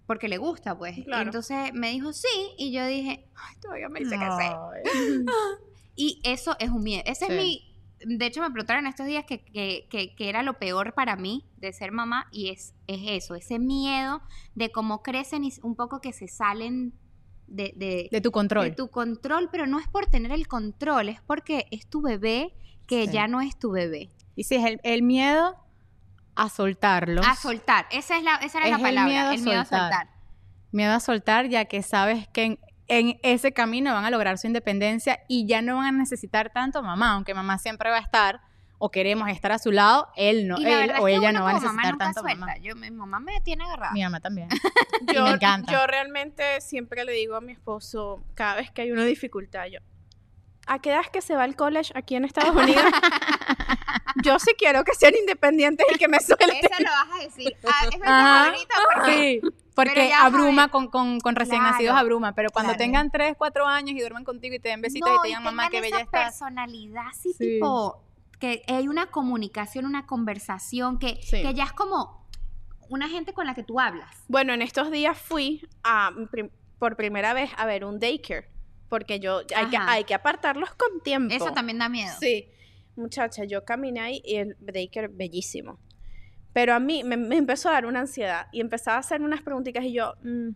S2: porque le gusta, pues.
S3: Claro.
S2: entonces me dijo sí, y yo dije, ay, todavía me dice que sí. Y eso es un miedo. Ese
S1: Sí.
S2: es mi. De hecho, me preguntaron estos días que, que, que- que era lo peor para mí de ser mamá, y es, es eso, ese miedo de cómo crecen y un poco que se salen de, de,
S1: De tu control.
S2: de tu control, pero no es por tener el control, es porque es tu bebé que
S1: Sí.
S2: ya no es tu bebé.
S1: Y sí, es el, el miedo a soltarlos.
S2: A soltar, esa, es la, esa era
S1: Es
S2: la
S1: el
S2: palabra,
S1: miedo
S2: el miedo a
S1: soltar.
S2: soltar.
S1: Miedo a soltar, ya que sabes que en, en ese camino van a lograr su independencia y ya no van a necesitar tanto mamá, aunque mamá siempre va a estar o queremos estar a su lado, él no,
S2: y la
S1: él
S2: verdad
S1: o
S2: es que
S1: ella no va a
S2: mamá
S1: necesitar
S2: nunca
S1: tanto
S2: suelta.
S1: mamá.
S2: Yo, mi mamá me tiene agarrada.
S1: Mi mamá también.
S3: Yo,
S1: me encanta.
S3: yo realmente siempre le digo a mi esposo, cada vez que hay una dificultad, yo, ¿a qué edad es que se va al college aquí en Estados Unidos? yo sí quiero que sean independientes y que me suelten.
S2: Eso lo vas a decir. Ah, es verdad, porque
S1: Sí, porque abruma con, con, con recién
S2: Claro,
S1: nacidos, abruma, pero cuando
S2: claro.
S1: tengan 3, 4 años y duerman contigo y te den besitos
S2: no,
S1: y te digan, mamá, qué bella
S2: esa
S1: estás.
S2: personalidad así
S1: Sí.
S2: tipo que hay una comunicación, una conversación, que,
S3: Sí.
S2: que ya es como una gente con la que tú hablas.
S3: Bueno, en estos días fui a, prim- por primera vez a ver un daycare, porque yo hay que, hay que apartarlos con tiempo.
S2: Eso también da miedo.
S3: Sí, muchacha, yo caminé ahí y el daycare bellísimo. Pero a mí me, me empezó a dar una ansiedad y empezaba a hacer unas preguntitas y yo, mm,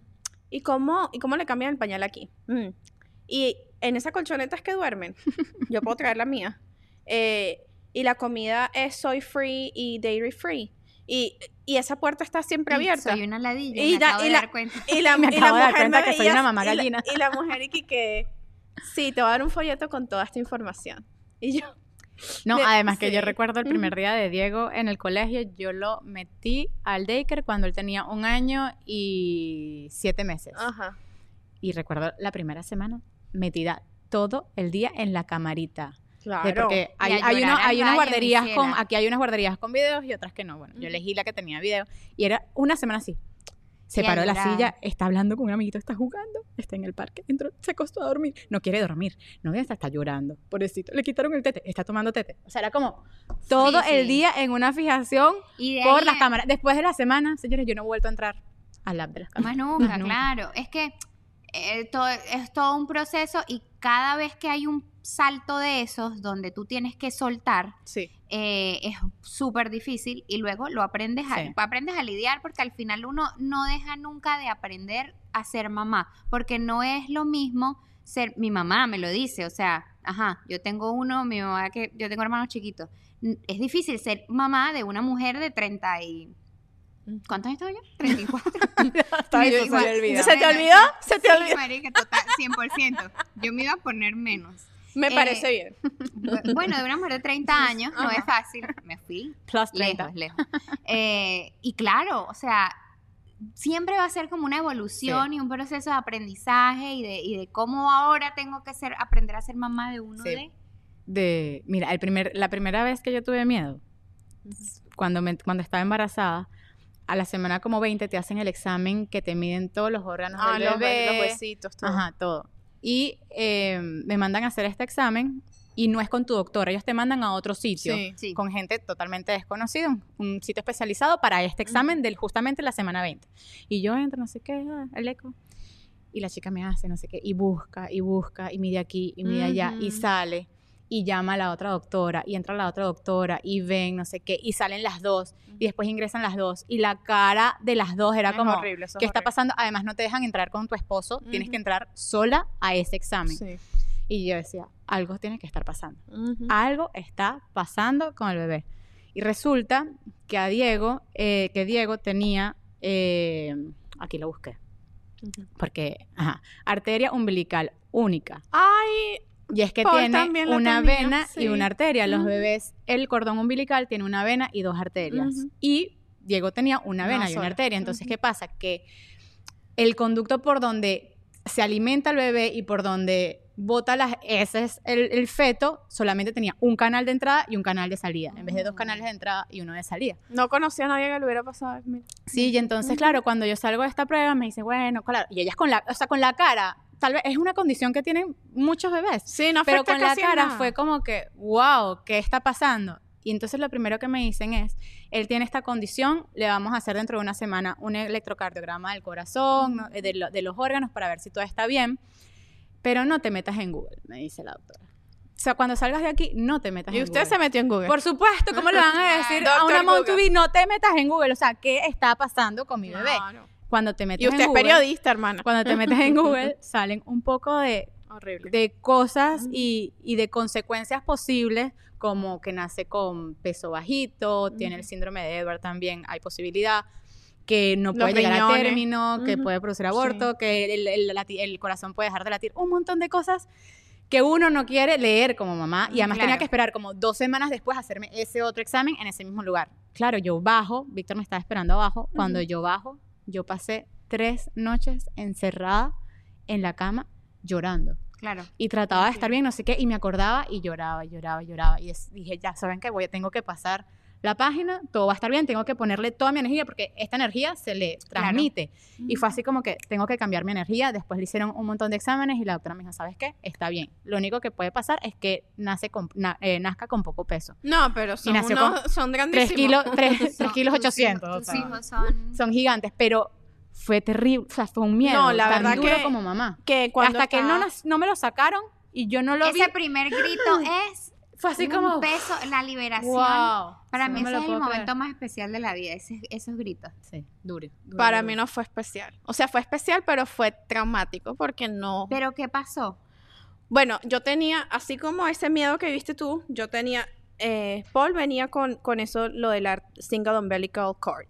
S3: ¿y, cómo, ¿y cómo le cambian el pañal aquí? Mm. Y en esas colchonetas que duermen, yo puedo traer la mía. Eh, y la comida es soy free y dairy free. Y, y esa puerta está siempre
S2: Y
S3: abierta.
S2: Soy una ladilla,
S3: Y
S2: me
S3: da-
S2: acabo
S3: y
S2: de
S3: la-
S2: dar cuenta.
S3: Y la,
S1: Me
S3: y la
S1: acabo de dar
S3: mujer
S1: cuenta
S3: me
S1: que soy una mamá
S3: y la-
S1: gallina.
S3: Y la, mujer y que, sí, te voy a dar un folleto con toda esta información. Y yo,
S1: No,
S3: De-
S1: además que yo recuerdo el primer día de Diego en el colegio, yo lo metí al daycare cuando él tenía un año y siete meses.
S3: ajá.
S1: Y recuerdo la primera semana metida todo el día en la camarita. De-
S3: Claro.
S1: porque hay, hay, uno- hay unas guarderías con, aquí hay unas guarderías con videos y otras que no. Bueno, yo elegí la que tenía video y era una semana así. Se
S2: Y
S1: paró de la silla, está hablando con un amiguito, está jugando, está en el parque, entró, se acostó a dormir, no quiere dormir, no ve, está, está llorando, pobrecito, le quitaron el tete, está tomando tete. O sea, era como todo
S2: Sí,
S1: el
S2: sí.
S1: día en una fijación
S2: Y
S1: por
S2: ahí
S1: las cámaras. Después de la semana, señores, yo no he vuelto a entrar al lab de las cámaras.
S2: Más nunca,
S1: Más nunca.
S2: claro. Es que eh, to- es todo un proceso y cada vez que hay un salto de esos donde tú tienes que soltar,
S3: Sí.
S2: eh, es súper difícil y luego lo aprendes a,
S1: Sí.
S2: aprendes a lidiar porque al final uno no deja nunca de aprender a ser mamá, porque no es lo mismo ser, mi mamá me lo dice, o sea, ajá, yo tengo uno, mi mamá que, yo tengo hermanos chiquitos, es difícil ser mamá de una mujer de 30 y... ¿Cuántos años tengo yo? 34.
S1: Está bien,
S2: Me
S1: se me olvida.
S3: ¿Se te olvidó? ¿Se te
S2: Sí,
S3: olvidó?
S2: marica, total, 100%. Yo me iba a poner menos.
S3: Me
S2: Eh,
S3: parece bien.
S2: Bu- Bueno, de una mujer de 30 años no es fácil. Me fui
S1: Plus 30.
S2: lejos, lejos. Eh, y claro, o sea, siempre va a ser como una evolución y un proceso de aprendizaje y de, y de cómo ahora tengo que ser, aprender a ser mamá de uno
S1: Sí.
S2: de...
S1: de, mira, el primer, la primera vez que yo tuve miedo, cuando, me, cuando estaba embarazada, a la semana como 20 te hacen el examen que te miden todos los órganos
S3: Ah,
S1: del
S3: los,
S1: bebé.
S3: los huesitos, todo.
S1: Ajá, todo. Y eh, me mandan a hacer este examen y no es con tu doctor, ellos te mandan a otro sitio.
S3: Sí.
S2: Sí.
S1: con gente totalmente desconocida, un, un sitio especializado para este examen del justamente la semana 20. Y yo entro, no sé qué, ah, el eco. Y la chica me hace, no sé qué, y busca, y busca, y mide aquí, y mide allá, y sale, y llama a la otra doctora, y entra la otra doctora, y ven, no sé qué, y salen las dos, y después ingresan las dos, y la cara de las dos era
S3: Es
S1: como,
S3: horrible,
S1: ¿qué está pasando? Además, no te dejan entrar con tu esposo, tienes que entrar sola a ese examen.
S3: Sí.
S1: Y yo decía, algo tiene que estar pasando algo está pasando con el bebé. Y resulta que a Diego, eh, que Diego tenía, eh, aquí lo busqué, porque, ajá, arteria umbilical única.
S3: Ay,
S1: Y es que
S3: Paul
S1: tiene una
S3: tenía,
S1: vena y
S3: sí.
S1: una arteria. Los
S3: Ujú.
S1: bebés, el cordón umbilical tiene una vena y dos arterias.
S3: Ujú.
S1: Y Diego tenía una vena y una arteria. Entonces,
S3: Ujú.
S1: ¿qué pasa? Que el conducto por donde se alimenta el bebé y por donde bota las heces el, el feto, solamente tenía un canal de entrada y un canal de salida, en vez de dos
S3: Mm.
S1: canales de entrada y uno de salida.
S3: no conocía a nadie que le hubiera pasado. mira.
S1: Sí, y entonces, claro, cuando yo salgo de esta prueba, me dice, bueno, claro, y ellas con la, o sea, con la cara, tal vez es una condición que tienen muchos bebés,
S3: Sí, no
S1: pero con la cara
S3: nada.
S1: fue como que, wow, ¿qué está pasando? Y entonces lo primero que me dicen es, él tiene esta condición, le vamos a hacer dentro de una semana un electrocardiograma del corazón, ¿no? de, lo- de los órganos para ver si todo está bien, pero no te metas en Google, me dice la doctora. O sea, cuando salgas de aquí, no te metas
S3: Y
S1: en
S3: usted
S1: Google.
S3: se metió en Google.
S1: Por supuesto, ¿cómo le van a decir a una mom
S3: Google.
S1: to be, no te metas en Google? O sea, ¿qué está pasando con mi bebé?
S3: Claro.
S1: Cuando te metes
S3: Y usted
S1: en
S3: es
S1: Google,
S3: periodista, hermana.
S1: cuando te metes en Google, salen un poco de
S3: Horrible.
S1: de cosas y, y de consecuencias posibles, como que nace con peso bajito, tiene el síndrome de Edward también, hay posibilidad, que no
S3: Los
S1: puede llegar a
S3: riñones.
S1: término, que
S3: Ujú.
S1: puede producir aborto, que el, el el corazón puede dejar de latir, un montón de cosas que uno no quiere leer como mamá y además tenía
S2: Claro.
S1: que esperar como dos semanas después a hacerme ese otro examen en ese mismo lugar. Claro, yo bajo, Víctor me estaba esperando abajo, cuando
S3: Ujú.
S1: yo bajo, yo pasé tres noches encerrada en la cama llorando
S2: Claro.
S1: y trataba de estar bien, no sé qué, y me acordaba y lloraba, lloraba, lloraba. Y es- dije, ya saben que voy, tengo que pasar la página, todo va a estar bien, tengo que ponerle toda mi energía porque esta energía se le transmite. Y fue así como que tengo que cambiar mi energía. Después le hicieron un montón de exámenes y la doctora me dijo, ¿sabes qué? Está bien. Lo único que puede pasar es que nace con, na- eh, nazca con poco peso.
S3: No, pero son, unos- son
S1: 3
S3: grandísimos.
S1: kilos, 3,
S2: Son-
S1: kilos
S2: tus
S1: 800.
S2: hijos-
S1: o
S2: Tus hijos son...
S1: son gigantes, pero fue terrible, o sea, fue un miedo
S3: No, la
S1: tan
S3: verdad
S1: duro
S3: que-
S1: como mamá.
S3: Que cuando
S1: Hasta que no, no me lo sacaron y yo no lo vi,
S2: Ese primer grito es
S1: fue así
S2: un
S1: como,
S2: peso, la liberación.
S1: wow.
S2: Para
S1: Sí,
S2: mí
S1: no me
S2: ese es el momento
S1: creer.
S2: más especial de la vida, ese- esos gritos.
S1: Sí, duro. duro,
S3: Para
S1: duro.
S3: mí no fue especial. O sea, fue especial, pero fue traumático porque no...
S2: Pero ¿qué pasó?
S3: Bueno, yo tenía, así como ese miedo que viste tú, yo tenía, eh, Paul venía con, con eso, lo de la single umbilical cord.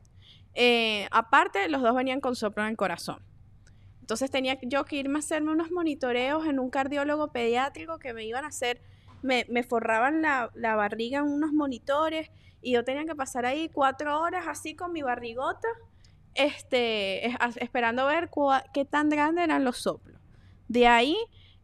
S3: Eh, aparte, los dos venían con soplo en el corazón. Entonces tenía yo que irme a hacerme unos monitoreos en un cardiólogo pediátrico que me iban a hacer, me, forraban la, barriga en unos monitores y yo tenía que pasar ahí cuatro horas así con mi barrigota, este, esperando ver qué tan grandes eran los soplos. De ahí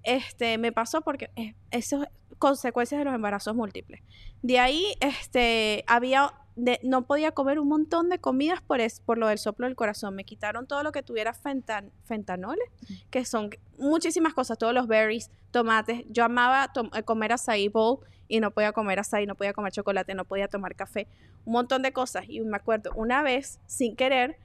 S3: este, me pasó porque eh, eso es consecuencias de los embarazos múltiples. De ahí, este, había, de- no podía comer un montón de comidas por, es, por lo del soplo del corazón. Me quitaron todo lo que tuviera fentan, fentanoles, que son muchísimas cosas, todos los berries, tomates. Yo amaba eh, comer açaí bowl y no podía comer açaí, no podía comer chocolate, no podía tomar café, un montón de cosas. Y me acuerdo, una vez, sin querer,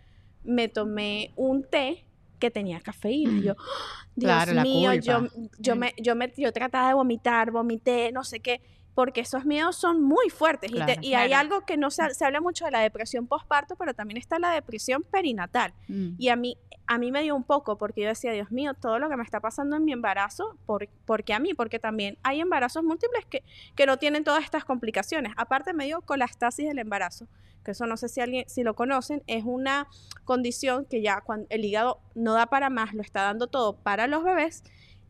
S3: me tomé un té que tenía cafeína. Y yo, ¡Ah! Dios
S1: Claro,
S3: mío, yo, yo, me, yo, me, yo trataba de vomitar, vomité, no sé qué, porque esos miedos son muy fuertes. y te-
S1: Claro.
S3: y hay algo que no se, se habla mucho de la depresión postparto, pero también está la depresión perinatal.
S1: Mm.
S3: Y a mí, a mí me dio un poco, porque yo decía, Dios mío, todo lo que me está pasando en mi embarazo, ¿por, ¿por qué a mí? Porque también hay embarazos múltiples que, que no tienen todas estas complicaciones. Aparte me dio colastasis del embarazo, que eso no sé si alguien, si lo conocen, es una condición que ya cuando el hígado no da para más, lo está dando todo para los bebés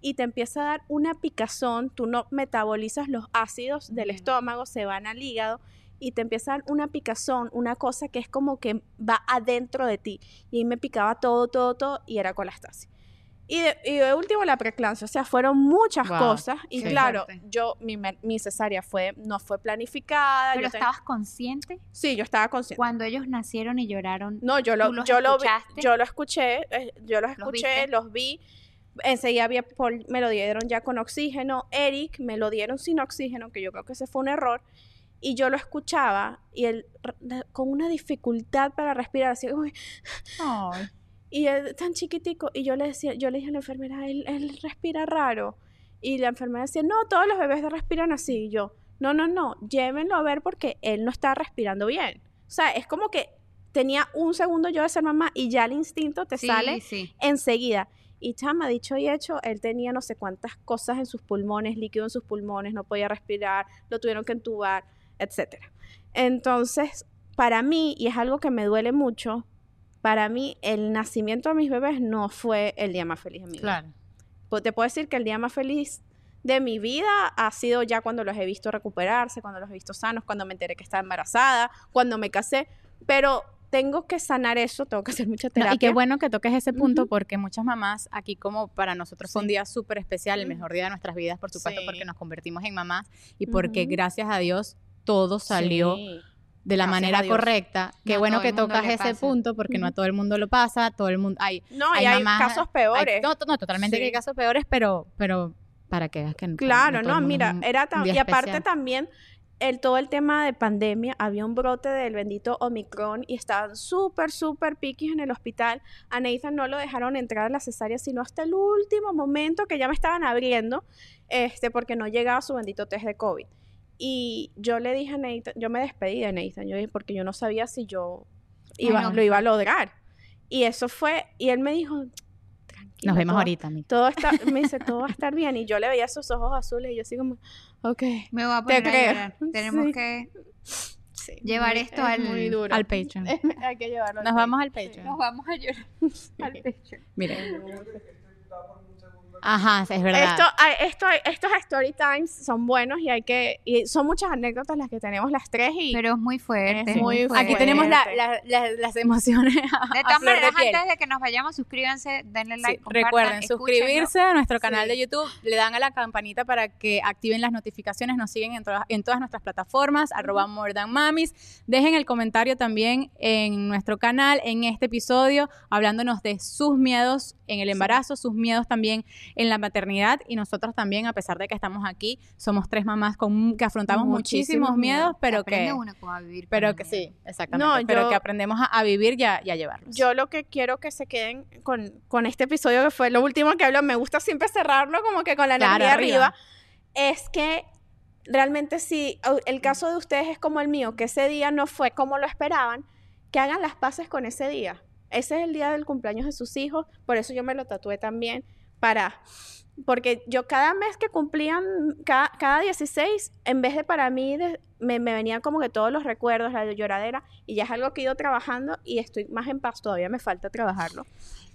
S3: y te empieza a dar una picazón, tú no metabolizas los ácidos del estómago, se van al hígado y te empieza a dar una picazón, una cosa que es como que va adentro de ti. Y ahí me picaba todo, todo, todo y era colastasis. Y de, y de último la preeclampsia, o sea, fueron muchas
S1: Wow,
S3: cosas y claro,
S2: Fuerte.
S3: yo mi, mi cesárea fue no fue planificada,
S2: Pero
S3: yo
S2: estabas consciente
S3: sí, yo estaba consciente.
S2: cuando ellos nacieron y lloraron.
S3: No, yo lo,
S2: ¿Tú los
S3: yo lo vi- yo lo escuché, eh, yo los escuché, los vi. Enseguida había Paul, me lo dieron ya con oxígeno, Eric me lo dieron sin oxígeno, que yo creo que ese fue un error. Y yo lo escuchaba y él con una dificultad para respirar, así como,
S1: Ay.
S3: y él tan chiquitico, y yo le decía, yo le dije a la enfermera, él, él respira raro. Y la enfermera decía, no, todos los bebés respiran así. Y yo, no, no, no, llévenlo a ver porque él no está respirando bien. O sea, es como que tenía un segundo yo de ser mamá y ya el instinto te
S2: Sí,
S3: sale
S2: sí.
S3: enseguida. Y chama, dicho y hecho, él tenía no sé cuántas cosas en sus pulmones, líquido en sus pulmones, no podía respirar, lo tuvieron que entubar, etcétera. Entonces, para mí, y es algo que me duele mucho, para mí el nacimiento de mis bebés no fue el día más feliz de mi vida.
S1: Claro.
S3: Pues te puedo decir que el día más feliz de mi vida ha sido ya cuando los he visto recuperarse, cuando los he visto sanos, cuando me enteré que estaba embarazada, cuando me casé, pero tengo que sanar eso, tengo que hacer mucha
S1: No,
S3: terapia.
S1: y qué bueno que toques ese punto porque muchas mamás, aquí como para nosotros fue un
S3: Sí.
S1: día súper especial, el mejor día de nuestras vidas, por supuesto,
S3: Sí.
S1: porque nos convertimos en mamás y porque gracias a Dios todo salió
S3: Sí.
S1: de la
S3: Gracias
S1: manera correcta. Qué
S2: No
S1: bueno que tocas ese
S2: pasa.
S1: punto porque no a todo el mundo lo pasa, todo el mundo hay
S3: No, y
S1: Hay
S3: hay
S1: mamás-
S3: casos peores.
S1: hay- no, no, totalmente que hay
S3: Sí.
S1: casos peores, pero pero para que veas que no-
S3: Claro, no,
S1: mundo
S3: mira, era y aparte también el todo el tema de pandemia, había un brote del bendito Omicron y estaban súper, súper piquis en el hospital. A Nathan no lo dejaron entrar a la cesárea sino hasta el último momento que ya me estaban abriendo, este, porque no llegaba su bendito test de COVID. Y yo le dije a Nathan, yo me despedí de Nathan, yo dije, porque yo no sabía si yo iba,
S2: no.
S3: lo iba a lograr. Y eso fue, y él me dijo, tranquila.
S1: Nos vemos
S3: todo-
S1: ahorita, mi.
S3: todo está, me dice, todo va a estar bien. Y yo le veía sus ojos azules y yo así como, ok.
S2: Me voy a
S3: Te
S2: poner a
S3: creo.
S2: llorar. Tenemos
S3: Sí.
S2: que
S3: Sí,
S2: Llevar esto
S3: es
S2: al-
S3: muy duro.
S1: Al Patreon.
S3: Hay que llevarlo al
S1: Nos
S3: Patreon.
S1: vamos al
S3: Sí.
S1: Patreon.
S2: nos vamos a llorar al pecho.
S1: Mire, Ajá, es verdad.
S3: Esto, hay- esto, hay- estos story times son buenos y hay que, y son muchas anécdotas las que tenemos las tres y
S2: Pero es muy fuerte.
S3: Es muy
S2: fuerte.
S1: Aquí tenemos la- la- la- las emociones. a-
S2: De todas maneras,
S1: piel.
S2: antes de que nos vayamos, suscríbanse, denle like,
S1: Sí, recuerden
S2: escúchenlo.
S1: suscribirse a nuestro canal
S3: Sí.
S1: de YouTube, le dan a la campanita para que activen las notificaciones, nos siguen en, todas- en todas nuestras plataformas, arroba more than mamis. Dejen el comentario también en nuestro canal, en este episodio, hablándonos de sus miedos en el embarazo, sus miedos también en la maternidad y nosotros también, a pesar de que estamos aquí, somos tres mamás con, que afrontamos muchísimos,
S3: Muchísimos
S1: miedos,
S3: miedos.
S1: pero que...
S2: uno a vivir
S1: Pero que sí, exactamente.
S3: No,
S1: pero
S3: yo-
S1: que aprendemos a, a vivir y a, y a llevarlos.
S3: Yo lo que quiero que se queden con, con este episodio, que fue lo último que hablo, me gusta siempre cerrarlo como que con la
S1: Claro,
S3: energía
S1: arriba.
S3: arriba, es que realmente si el caso de ustedes es como el mío, que ese día no fue como lo esperaban, que hagan las paces con ese día. Ese es el día del cumpleaños de sus hijos, por eso yo me lo tatué también, para... Porque yo cada mes que cumplían, cada, cada 16, en vez de para mí, de- me, me venían como que todos los recuerdos, la lloradera, y ya es algo que he ido trabajando y estoy más en paz, todavía me falta trabajarlo.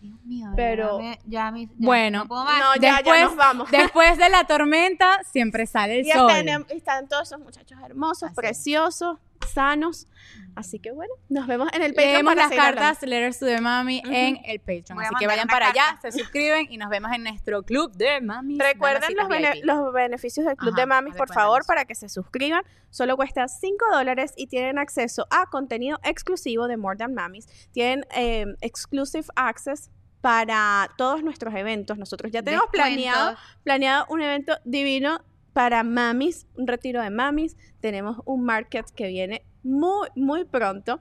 S2: Dios mío,
S3: Pero-
S2: ya me, ya
S1: Bueno,
S2: no.
S3: No, ya,
S1: Después-
S3: ya nos vamos.
S1: Después de la tormenta siempre sale el
S3: y
S1: sol.
S3: están, y están todos esos muchachos hermosos,
S1: Así
S3: preciosos, sanos. Así que bueno, nos vemos en el Patreon
S1: Leemos las
S3: seguir hablando.
S1: cartas Letters to the Mami
S3: Ujú.
S1: en el Patreon. Así que vayan para allá,
S2: carta.
S1: se suscriben y nos vemos en nuestro club de Mami.
S3: Recuerden los, bene- los beneficios del Club
S1: Ajá,
S3: de Mamis, por favor, para que se suscriban. Solo cuesta 5 dólares y tienen acceso a contenido exclusivo de More Than Mamis. Tienen eh, exclusive access para todos nuestros eventos. Nosotros ya tenemos planeado, planeado un evento divino para mamis, un retiro de mamis. Tenemos un market que viene muy, muy pronto.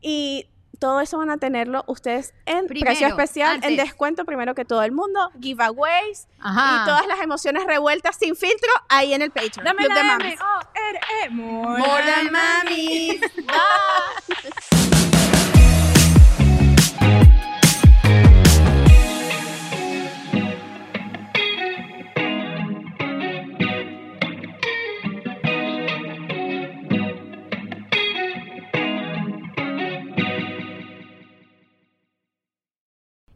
S3: Y todo eso van a tenerlo ustedes en
S2: Primero,
S3: precio especial, en
S2: antes.
S3: descuento primero que todo el mundo, giveaways
S1: Ajá.
S3: y todas las emociones revueltas sin filtro ahí en el Patreon.
S1: Dame
S3: Club de
S1: la
S3: Mamis.
S1: M-O-R-E. More
S3: More than mamis.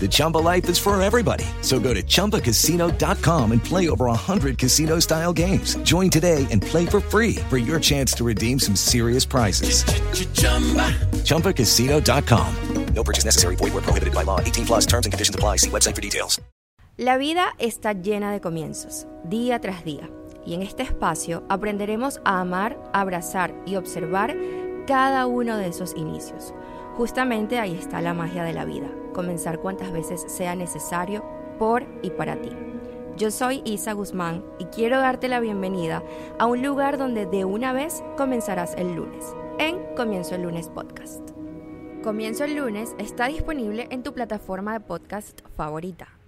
S5: The Chumba life is for everybody. So go to ChumbaCasino.com and play over 100 casino style games. Join today and play for free for your chance to redeem some serious prizes. ChumbaCasino.com. No purchase necessary. Void where prohibited by law. 18 plus terms and conditions apply. See website for details.
S6: La vida está llena de comienzos, día tras día, y en este espacio aprenderemos a amar, abrazar y observar cada uno de esos inicios. Justamente ahí está la magia de la vida, comenzar cuantas veces sea necesario por y para ti. Yo soy Isa Guzmán y quiero darte la bienvenida a un lugar donde de una vez comenzarás el lunes, en Comienzo el lunes podcast. Comienzo el lunes está disponible en tu plataforma de podcast favorita.